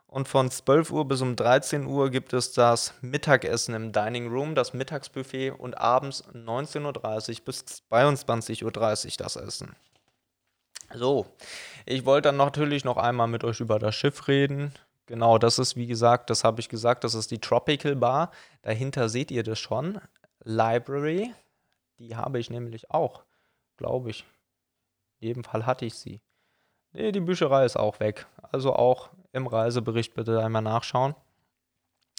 Und von 12 Uhr bis um 13 Uhr gibt es das Mittagessen im Dining Room, das Mittagsbuffet und abends 19.30 Uhr bis 22.30 Uhr das Essen. So, ich wollte dann natürlich noch einmal mit euch über das Schiff reden. Genau, das ist wie gesagt, das habe ich gesagt, das ist die Tropical Bar. Dahinter seht ihr das schon. Library, die habe ich nämlich auch, glaube ich. In jedem Fall hatte ich sie. Nee, die Bücherei ist auch weg. Also auch im Reisebericht bitte einmal nachschauen.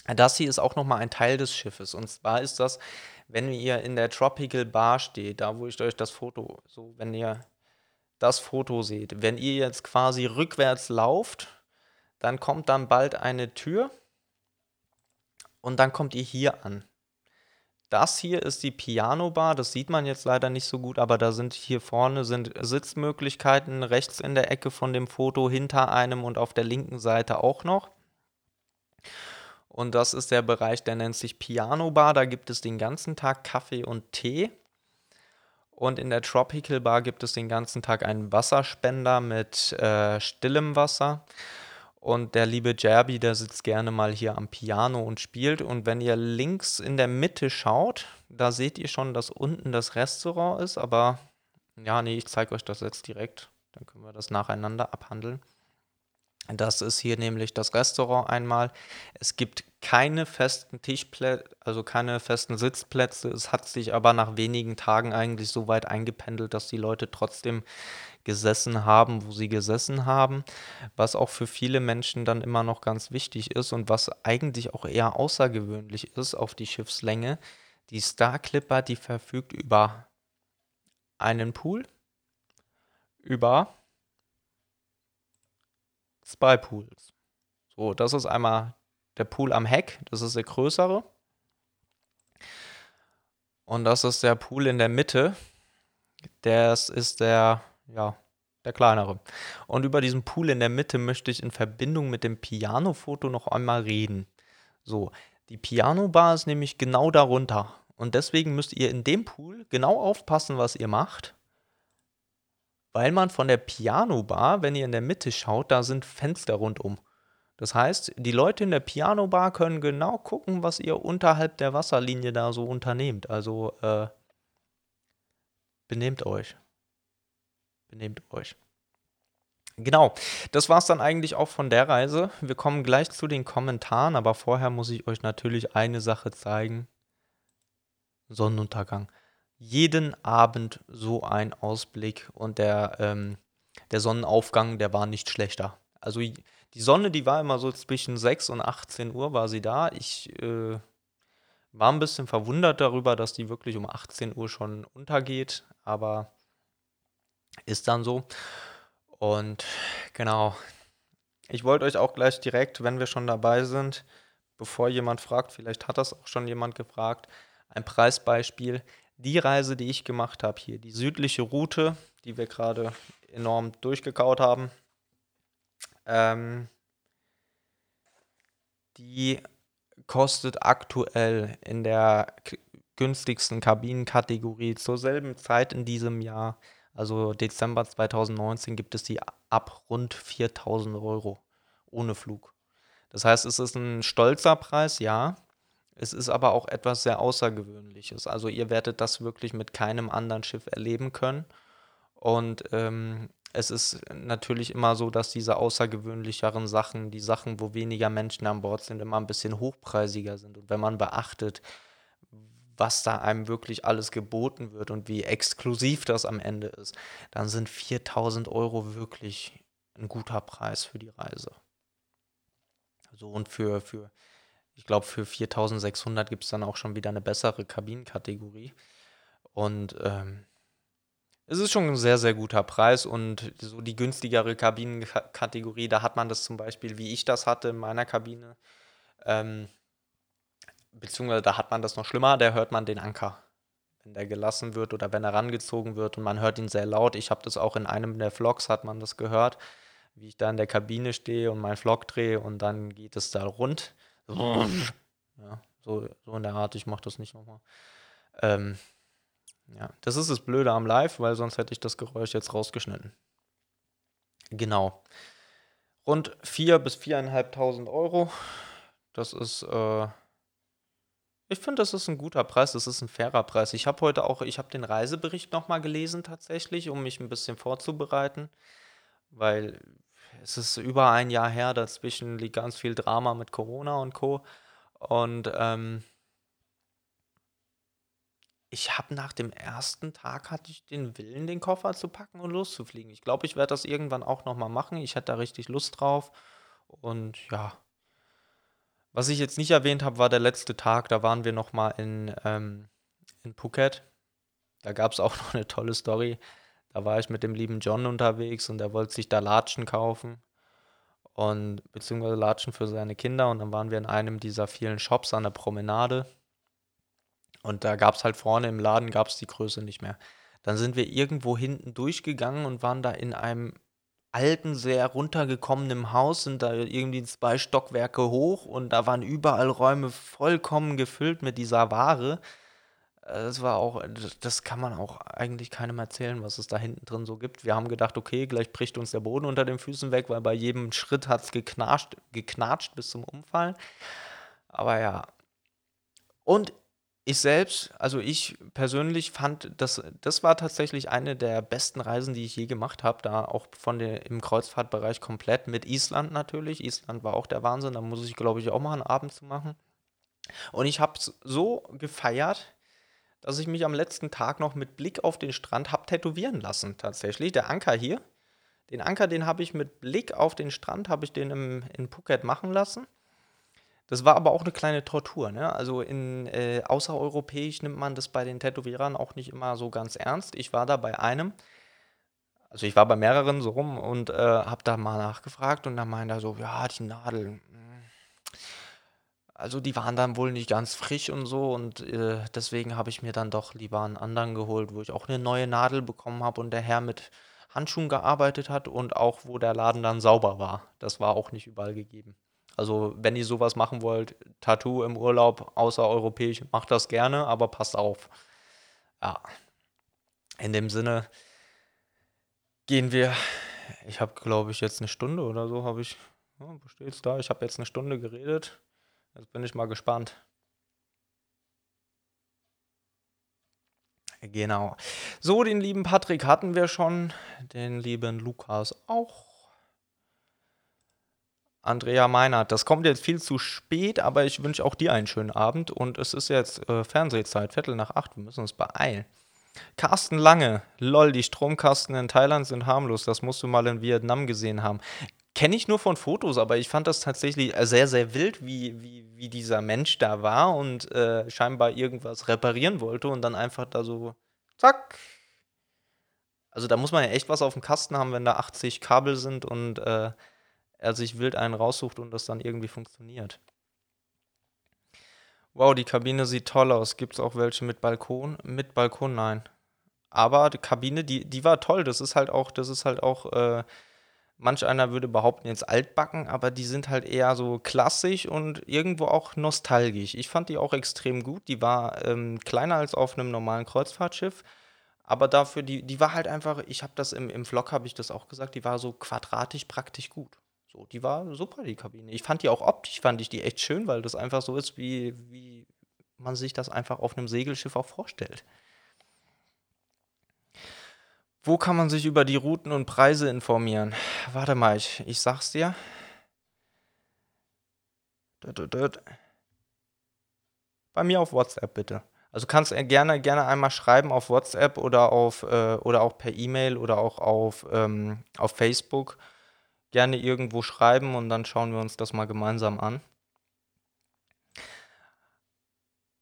Das hier ist auch nochmal ein Teil des Schiffes. Und zwar ist das, wenn ihr in der Tropical Bar steht, da wo ich euch das Foto, so wenn ihr das Foto seht. Wenn ihr jetzt quasi rückwärts lauft, dann kommt dann bald eine Tür und dann kommt ihr hier an. Das hier ist die Piano Bar, das sieht man jetzt leider nicht so gut, aber da sind hier vorne sind Sitzmöglichkeiten rechts in der Ecke von dem Foto hinter einem und auf der linken Seite auch noch. Und das ist der Bereich, der nennt sich Piano Bar. Da gibt es den ganzen Tag Kaffee und Tee. Und in der Tropical Bar gibt es den ganzen Tag einen Wasserspender mit äh, stillem Wasser. Und der liebe Jerby, der sitzt gerne mal hier am Piano und spielt. Und wenn ihr links in der Mitte schaut, da seht ihr schon, dass unten das Restaurant ist. Aber ja, nee, ich zeige euch das jetzt direkt. Dann können wir das nacheinander abhandeln. Das ist hier nämlich das Restaurant einmal. Es gibt keine festen Tischplätze, also keine festen Sitzplätze. Es hat sich aber nach wenigen Tagen eigentlich so weit eingependelt, dass die Leute trotzdem gesessen haben, wo sie gesessen haben, was auch für viele Menschen dann immer noch ganz wichtig ist und was eigentlich auch eher außergewöhnlich ist auf die Schiffslänge. Die Star Clipper, die verfügt über einen Pool, über zwei Pools. So, das ist einmal der Pool am Heck, das ist der größere. Und das ist der Pool in der Mitte. Das ist der ja, der kleinere. Und über diesen Pool in der Mitte möchte ich in Verbindung mit dem Piano-Foto noch einmal reden. So, die Piano-Bar ist nämlich genau darunter. Und deswegen müsst ihr in dem Pool genau aufpassen, was ihr macht. Weil man von der Piano-Bar, wenn ihr in der Mitte schaut, da sind Fenster rundum. Das heißt, die Leute in der Piano-Bar können genau gucken, was ihr unterhalb der Wasserlinie da so unternehmt. Also äh, benehmt euch benehmt euch. Genau, das war es dann eigentlich auch von der Reise. Wir kommen gleich zu den Kommentaren, aber vorher muss ich euch natürlich eine Sache zeigen. Sonnenuntergang. Jeden Abend so ein Ausblick und der, ähm, der Sonnenaufgang, der war nicht schlechter. Also die Sonne, die war immer so zwischen 6 und 18 Uhr war sie da. Ich äh, war ein bisschen verwundert darüber, dass die wirklich um 18 Uhr schon untergeht, aber ist dann so. Und genau, ich wollte euch auch gleich direkt, wenn wir schon dabei sind, bevor jemand fragt, vielleicht hat das auch schon jemand gefragt, ein Preisbeispiel. Die Reise, die ich gemacht habe hier, die südliche Route, die wir gerade enorm durchgekaut haben, ähm, die kostet aktuell in der günstigsten Kabinenkategorie zur selben Zeit in diesem Jahr also Dezember 2019 gibt es die ab rund 4000 Euro ohne Flug. Das heißt, es ist ein stolzer Preis, ja. Es ist aber auch etwas sehr Außergewöhnliches. Also ihr werdet das wirklich mit keinem anderen Schiff erleben können. Und ähm, es ist natürlich immer so, dass diese außergewöhnlicheren Sachen, die Sachen, wo weniger Menschen an Bord sind, immer ein bisschen hochpreisiger sind. Und wenn man beachtet, was da einem wirklich alles geboten wird und wie exklusiv das am Ende ist, dann sind 4000 Euro wirklich ein guter Preis für die Reise. So und für, für ich glaube, für 4600 gibt es dann auch schon wieder eine bessere Kabinenkategorie. Und ähm, es ist schon ein sehr, sehr guter Preis und so die günstigere Kabinenkategorie, da hat man das zum Beispiel, wie ich das hatte in meiner Kabine. Ähm, beziehungsweise da hat man das noch schlimmer, da hört man den Anker, wenn der gelassen wird oder wenn er rangezogen wird und man hört ihn sehr laut. Ich habe das auch in einem der Vlogs, hat man das gehört, wie ich da in der Kabine stehe und meinen Vlog drehe und dann geht es da rund. Ja, so, so in der Art, ich mache das nicht nochmal. Ähm, ja, das ist das Blöde am Live, weil sonst hätte ich das Geräusch jetzt rausgeschnitten. Genau. Rund 4.000 bis 4.500 Euro. Das ist äh, ich finde, das ist ein guter Preis, das ist ein fairer Preis. Ich habe heute auch ich habe den Reisebericht nochmal gelesen tatsächlich, um mich ein bisschen vorzubereiten, weil es ist über ein Jahr her, dazwischen liegt ganz viel Drama mit Corona und Co. Und, ähm ich habe nach dem ersten Tag hatte ich den Willen, den Koffer zu packen und loszufliegen. Ich glaube, ich werde das irgendwann auch noch mal machen. Ich hätte da richtig Lust drauf und ja. Was ich jetzt nicht erwähnt habe, war der letzte Tag. Da waren wir noch mal in, ähm, in Phuket. Da gab es auch noch eine tolle Story. Da war ich mit dem lieben John unterwegs und er wollte sich da Latschen kaufen und beziehungsweise Latschen für seine Kinder und dann waren wir in einem dieser vielen Shops an der Promenade und da gab es halt vorne im Laden gab es die Größe nicht mehr. Dann sind wir irgendwo hinten durchgegangen und waren da in einem alten, sehr runtergekommenen Haus, sind da irgendwie zwei Stockwerke hoch und da waren überall Räume vollkommen gefüllt mit dieser Ware. Das war auch, das kann man auch eigentlich keinem erzählen, was es da hinten drin so gibt. Wir haben gedacht, okay, gleich bricht uns der Boden unter den Füßen weg, weil bei jedem Schritt hat es geknatscht, geknatscht bis zum Umfallen. Aber ja. Und ich selbst, also ich persönlich fand, das, das war tatsächlich eine der besten Reisen, die ich je gemacht habe, da auch von der, im Kreuzfahrtbereich komplett mit Island natürlich. Island war auch der Wahnsinn, da muss ich glaube ich auch mal einen Abend zu machen. Und ich habe es so gefeiert, dass ich mich am letzten Tag noch mit Blick auf den Strand habe tätowieren lassen, tatsächlich. Der Anker hier, den Anker, den habe ich mit Blick auf den Strand, habe ich den im, in Phuket machen lassen. Das war aber auch eine kleine Tortur. Ne? Also in äh, außereuropäisch nimmt man das bei den Tätowierern auch nicht immer so ganz ernst. Ich war da bei einem, also ich war bei mehreren so rum und äh, habe da mal nachgefragt und dann meinte er so, ja, die Nadel, hm. Also die waren dann wohl nicht ganz frisch und so und äh, deswegen habe ich mir dann doch lieber einen anderen geholt, wo ich auch eine neue Nadel bekommen habe und der Herr mit Handschuhen gearbeitet hat und auch wo der Laden dann sauber war. Das war auch nicht überall gegeben. Also, wenn ihr sowas machen wollt, Tattoo im Urlaub, außereuropäisch, macht das gerne, aber passt auf. Ja. In dem Sinne gehen wir. Ich habe, glaube ich, jetzt eine Stunde oder so, habe ich. Ja, da? Ich habe jetzt eine Stunde geredet. Jetzt bin ich mal gespannt. Genau. So, den lieben Patrick hatten wir schon. Den lieben Lukas auch. Andrea Meinert, das kommt jetzt viel zu spät, aber ich wünsche auch dir einen schönen Abend und es ist jetzt äh, Fernsehzeit, Viertel nach acht, wir müssen uns beeilen. Carsten Lange, lol, die Stromkasten in Thailand sind harmlos, das musst du mal in Vietnam gesehen haben. Kenne ich nur von Fotos, aber ich fand das tatsächlich sehr, sehr wild, wie, wie, wie dieser Mensch da war und äh, scheinbar irgendwas reparieren wollte und dann einfach da so, zack. Also da muss man ja echt was auf dem Kasten haben, wenn da 80 Kabel sind und äh, er sich wild einen raussucht und das dann irgendwie funktioniert. Wow, die Kabine sieht toll aus. Gibt es auch welche mit Balkon? Mit Balkon, nein. Aber die Kabine, die, die war toll. Das ist halt auch, das ist halt auch, äh, manch einer würde behaupten, jetzt altbacken, aber die sind halt eher so klassisch und irgendwo auch nostalgisch. Ich fand die auch extrem gut. Die war ähm, kleiner als auf einem normalen Kreuzfahrtschiff. Aber dafür, die, die war halt einfach, ich habe das im, im Vlog, habe ich das auch gesagt, die war so quadratisch praktisch gut. So, die war super, die Kabine. Ich fand die auch optisch, fand ich die echt schön, weil das einfach so ist, wie, wie man sich das einfach auf einem Segelschiff auch vorstellt. Wo kann man sich über die Routen und Preise informieren? Warte mal, ich, ich sag's dir. Bei mir auf WhatsApp bitte. Also kannst gerne, gerne einmal schreiben auf WhatsApp oder auf äh, oder auch per E-Mail oder auch auf, ähm, auf Facebook gerne irgendwo schreiben und dann schauen wir uns das mal gemeinsam an.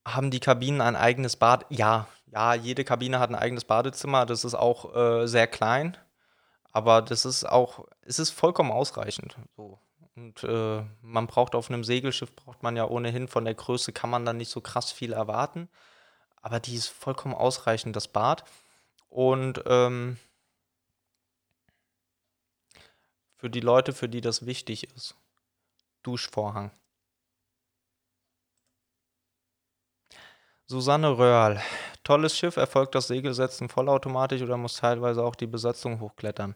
Haben die Kabinen ein eigenes Bad? Ja, ja, jede Kabine hat ein eigenes Badezimmer. Das ist auch äh, sehr klein, aber das ist auch, es ist vollkommen ausreichend. So. Und äh, man braucht auf einem Segelschiff, braucht man ja ohnehin von der Größe, kann man dann nicht so krass viel erwarten. Aber die ist vollkommen ausreichend, das Bad. Und ähm, für die Leute, für die das wichtig ist. Duschvorhang. Susanne Röhrl. Tolles Schiff, erfolgt das Segelsetzen vollautomatisch oder muss teilweise auch die Besatzung hochklettern?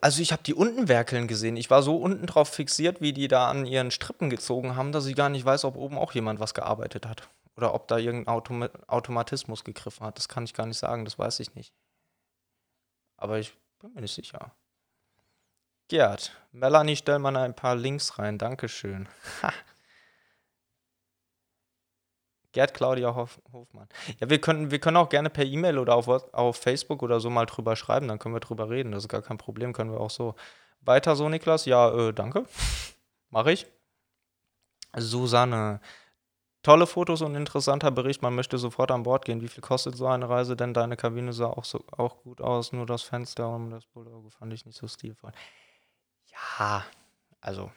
Also ich habe die unten werkeln gesehen. Ich war so unten drauf fixiert, wie die da an ihren Strippen gezogen haben, dass ich gar nicht weiß, ob oben auch jemand was gearbeitet hat. Oder ob da irgendein Autom Automatismus gegriffen hat. Das kann ich gar nicht sagen, das weiß ich nicht. Aber ich bin mir nicht sicher. Gerd, Melanie, stell mal ein paar Links rein. Dankeschön. Gerd Claudia Hof Hofmann. Ja, wir können, wir können auch gerne per E-Mail oder auf, auf Facebook oder so mal drüber schreiben, dann können wir drüber reden. Das ist gar kein Problem, können wir auch so. Weiter so, Niklas? Ja, äh, danke. Mache ich. Susanne. Tolle Fotos und interessanter Bericht. Man möchte sofort an Bord gehen. Wie viel kostet so eine Reise? Denn deine Kabine sah auch, so, auch gut aus. Nur das Fenster und das Bulldog fand ich nicht so stilvoll. Ja, also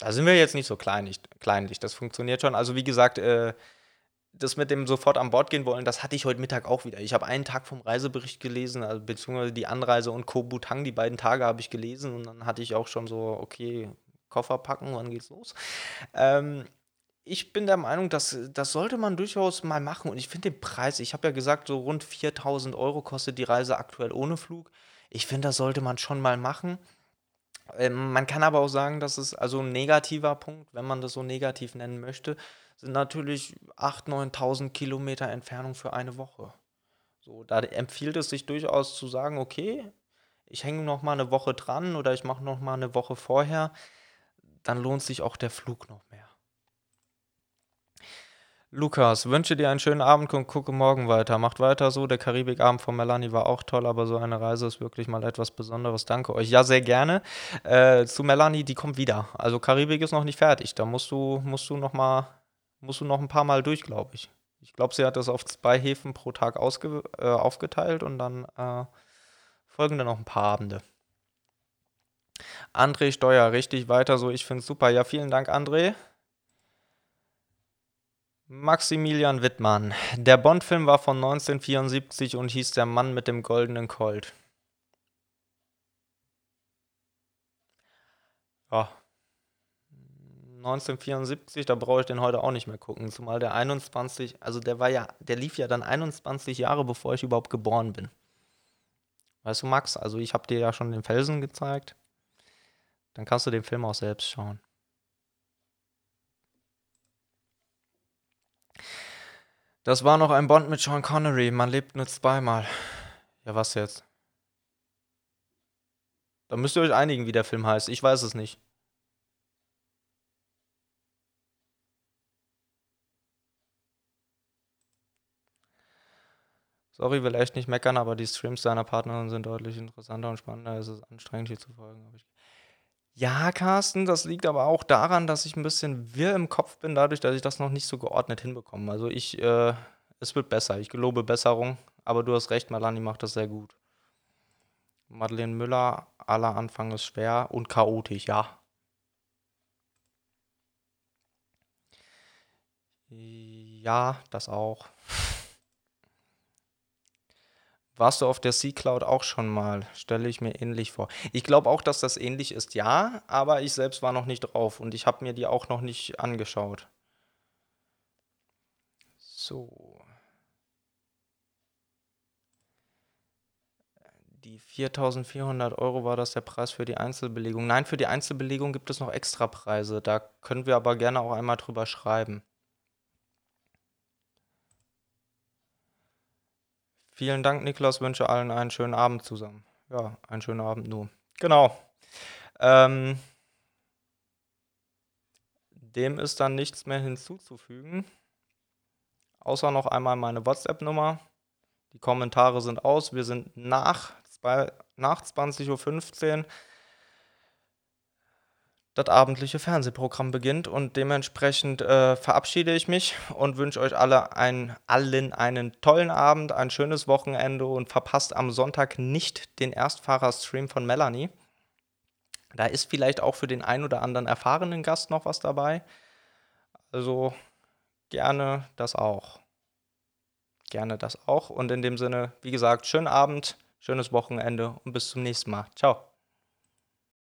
da sind wir jetzt nicht so kleinlich. kleinlich. Das funktioniert schon. Also wie gesagt, äh, das mit dem sofort an Bord gehen wollen, das hatte ich heute Mittag auch wieder. Ich habe einen Tag vom Reisebericht gelesen, also, beziehungsweise die Anreise und Koh Butang, die beiden Tage habe ich gelesen und dann hatte ich auch schon so, okay, Koffer packen, wann geht's los? Ähm, ich bin der Meinung, dass das sollte man durchaus mal machen und ich finde den Preis, ich habe ja gesagt, so rund 4000 Euro kostet die Reise aktuell ohne Flug. Ich finde, das sollte man schon mal machen. Ähm, man kann aber auch sagen, dass es also ein negativer Punkt, wenn man das so negativ nennen möchte, sind natürlich 8.000, 9.000 Kilometer Entfernung für eine Woche. So, da empfiehlt es sich durchaus zu sagen, okay, ich hänge noch mal eine Woche dran oder ich mache noch mal eine Woche vorher, dann lohnt sich auch der Flug noch mehr. Lukas, wünsche dir einen schönen Abend und gucke morgen weiter. Macht weiter so. Der Karibikabend von Melanie war auch toll, aber so eine Reise ist wirklich mal etwas Besonderes. Danke euch. Ja, sehr gerne. Äh, zu Melanie, die kommt wieder. Also Karibik ist noch nicht fertig. Da musst du, musst du noch mal, musst du noch ein paar Mal durch, glaube ich. Ich glaube, sie hat das auf zwei Häfen pro Tag ausge, äh, aufgeteilt und dann äh, folgen dann noch ein paar Abende. André Steuer, richtig weiter so. Ich finde es super. Ja, vielen Dank, André. Maximilian Wittmann. Der Bond-Film war von 1974 und hieß Der Mann mit dem goldenen Colt. Ja. 1974, da brauche ich den heute auch nicht mehr gucken, zumal der 21, also der war ja, der lief ja dann 21 Jahre, bevor ich überhaupt geboren bin. Weißt du, Max, also ich habe dir ja schon den Felsen gezeigt. Dann kannst du den Film auch selbst schauen. Das war noch ein Bond mit Sean Connery. Man lebt nur zweimal. Ja, was jetzt? Da müsst ihr euch einigen, wie der Film heißt. Ich weiß es nicht. Sorry, will echt nicht meckern, aber die Streams seiner Partnerin sind deutlich interessanter und spannender. Es ist anstrengend, hier zu folgen. Ja, Carsten, das liegt aber auch daran, dass ich ein bisschen wirr im Kopf bin, dadurch, dass ich das noch nicht so geordnet hinbekomme. Also ich, äh, es wird besser. Ich gelobe Besserung, aber du hast recht, Melanie macht das sehr gut. Madeleine Müller, aller Anfang ist schwer und chaotisch, ja. Ja, das auch. Warst du auf der C-Cloud auch schon mal? Stelle ich mir ähnlich vor. Ich glaube auch, dass das ähnlich ist, ja, aber ich selbst war noch nicht drauf und ich habe mir die auch noch nicht angeschaut. So. Die 4400 Euro war das der Preis für die Einzelbelegung. Nein, für die Einzelbelegung gibt es noch Extrapreise. Da können wir aber gerne auch einmal drüber schreiben. Vielen Dank, Niklas. Wünsche allen einen schönen Abend zusammen. Ja, einen schönen Abend nur. Genau. Ähm, dem ist dann nichts mehr hinzuzufügen. Außer noch einmal meine WhatsApp-Nummer. Die Kommentare sind aus. Wir sind nach, nach 20.15 Uhr das abendliche Fernsehprogramm beginnt und dementsprechend äh, verabschiede ich mich und wünsche euch alle ein, allen einen tollen Abend, ein schönes Wochenende und verpasst am Sonntag nicht den Erstfahrer-Stream von Melanie. Da ist vielleicht auch für den ein oder anderen erfahrenen Gast noch was dabei. Also gerne das auch. Gerne das auch. Und in dem Sinne, wie gesagt, schönen Abend, schönes Wochenende und bis zum nächsten Mal. Ciao.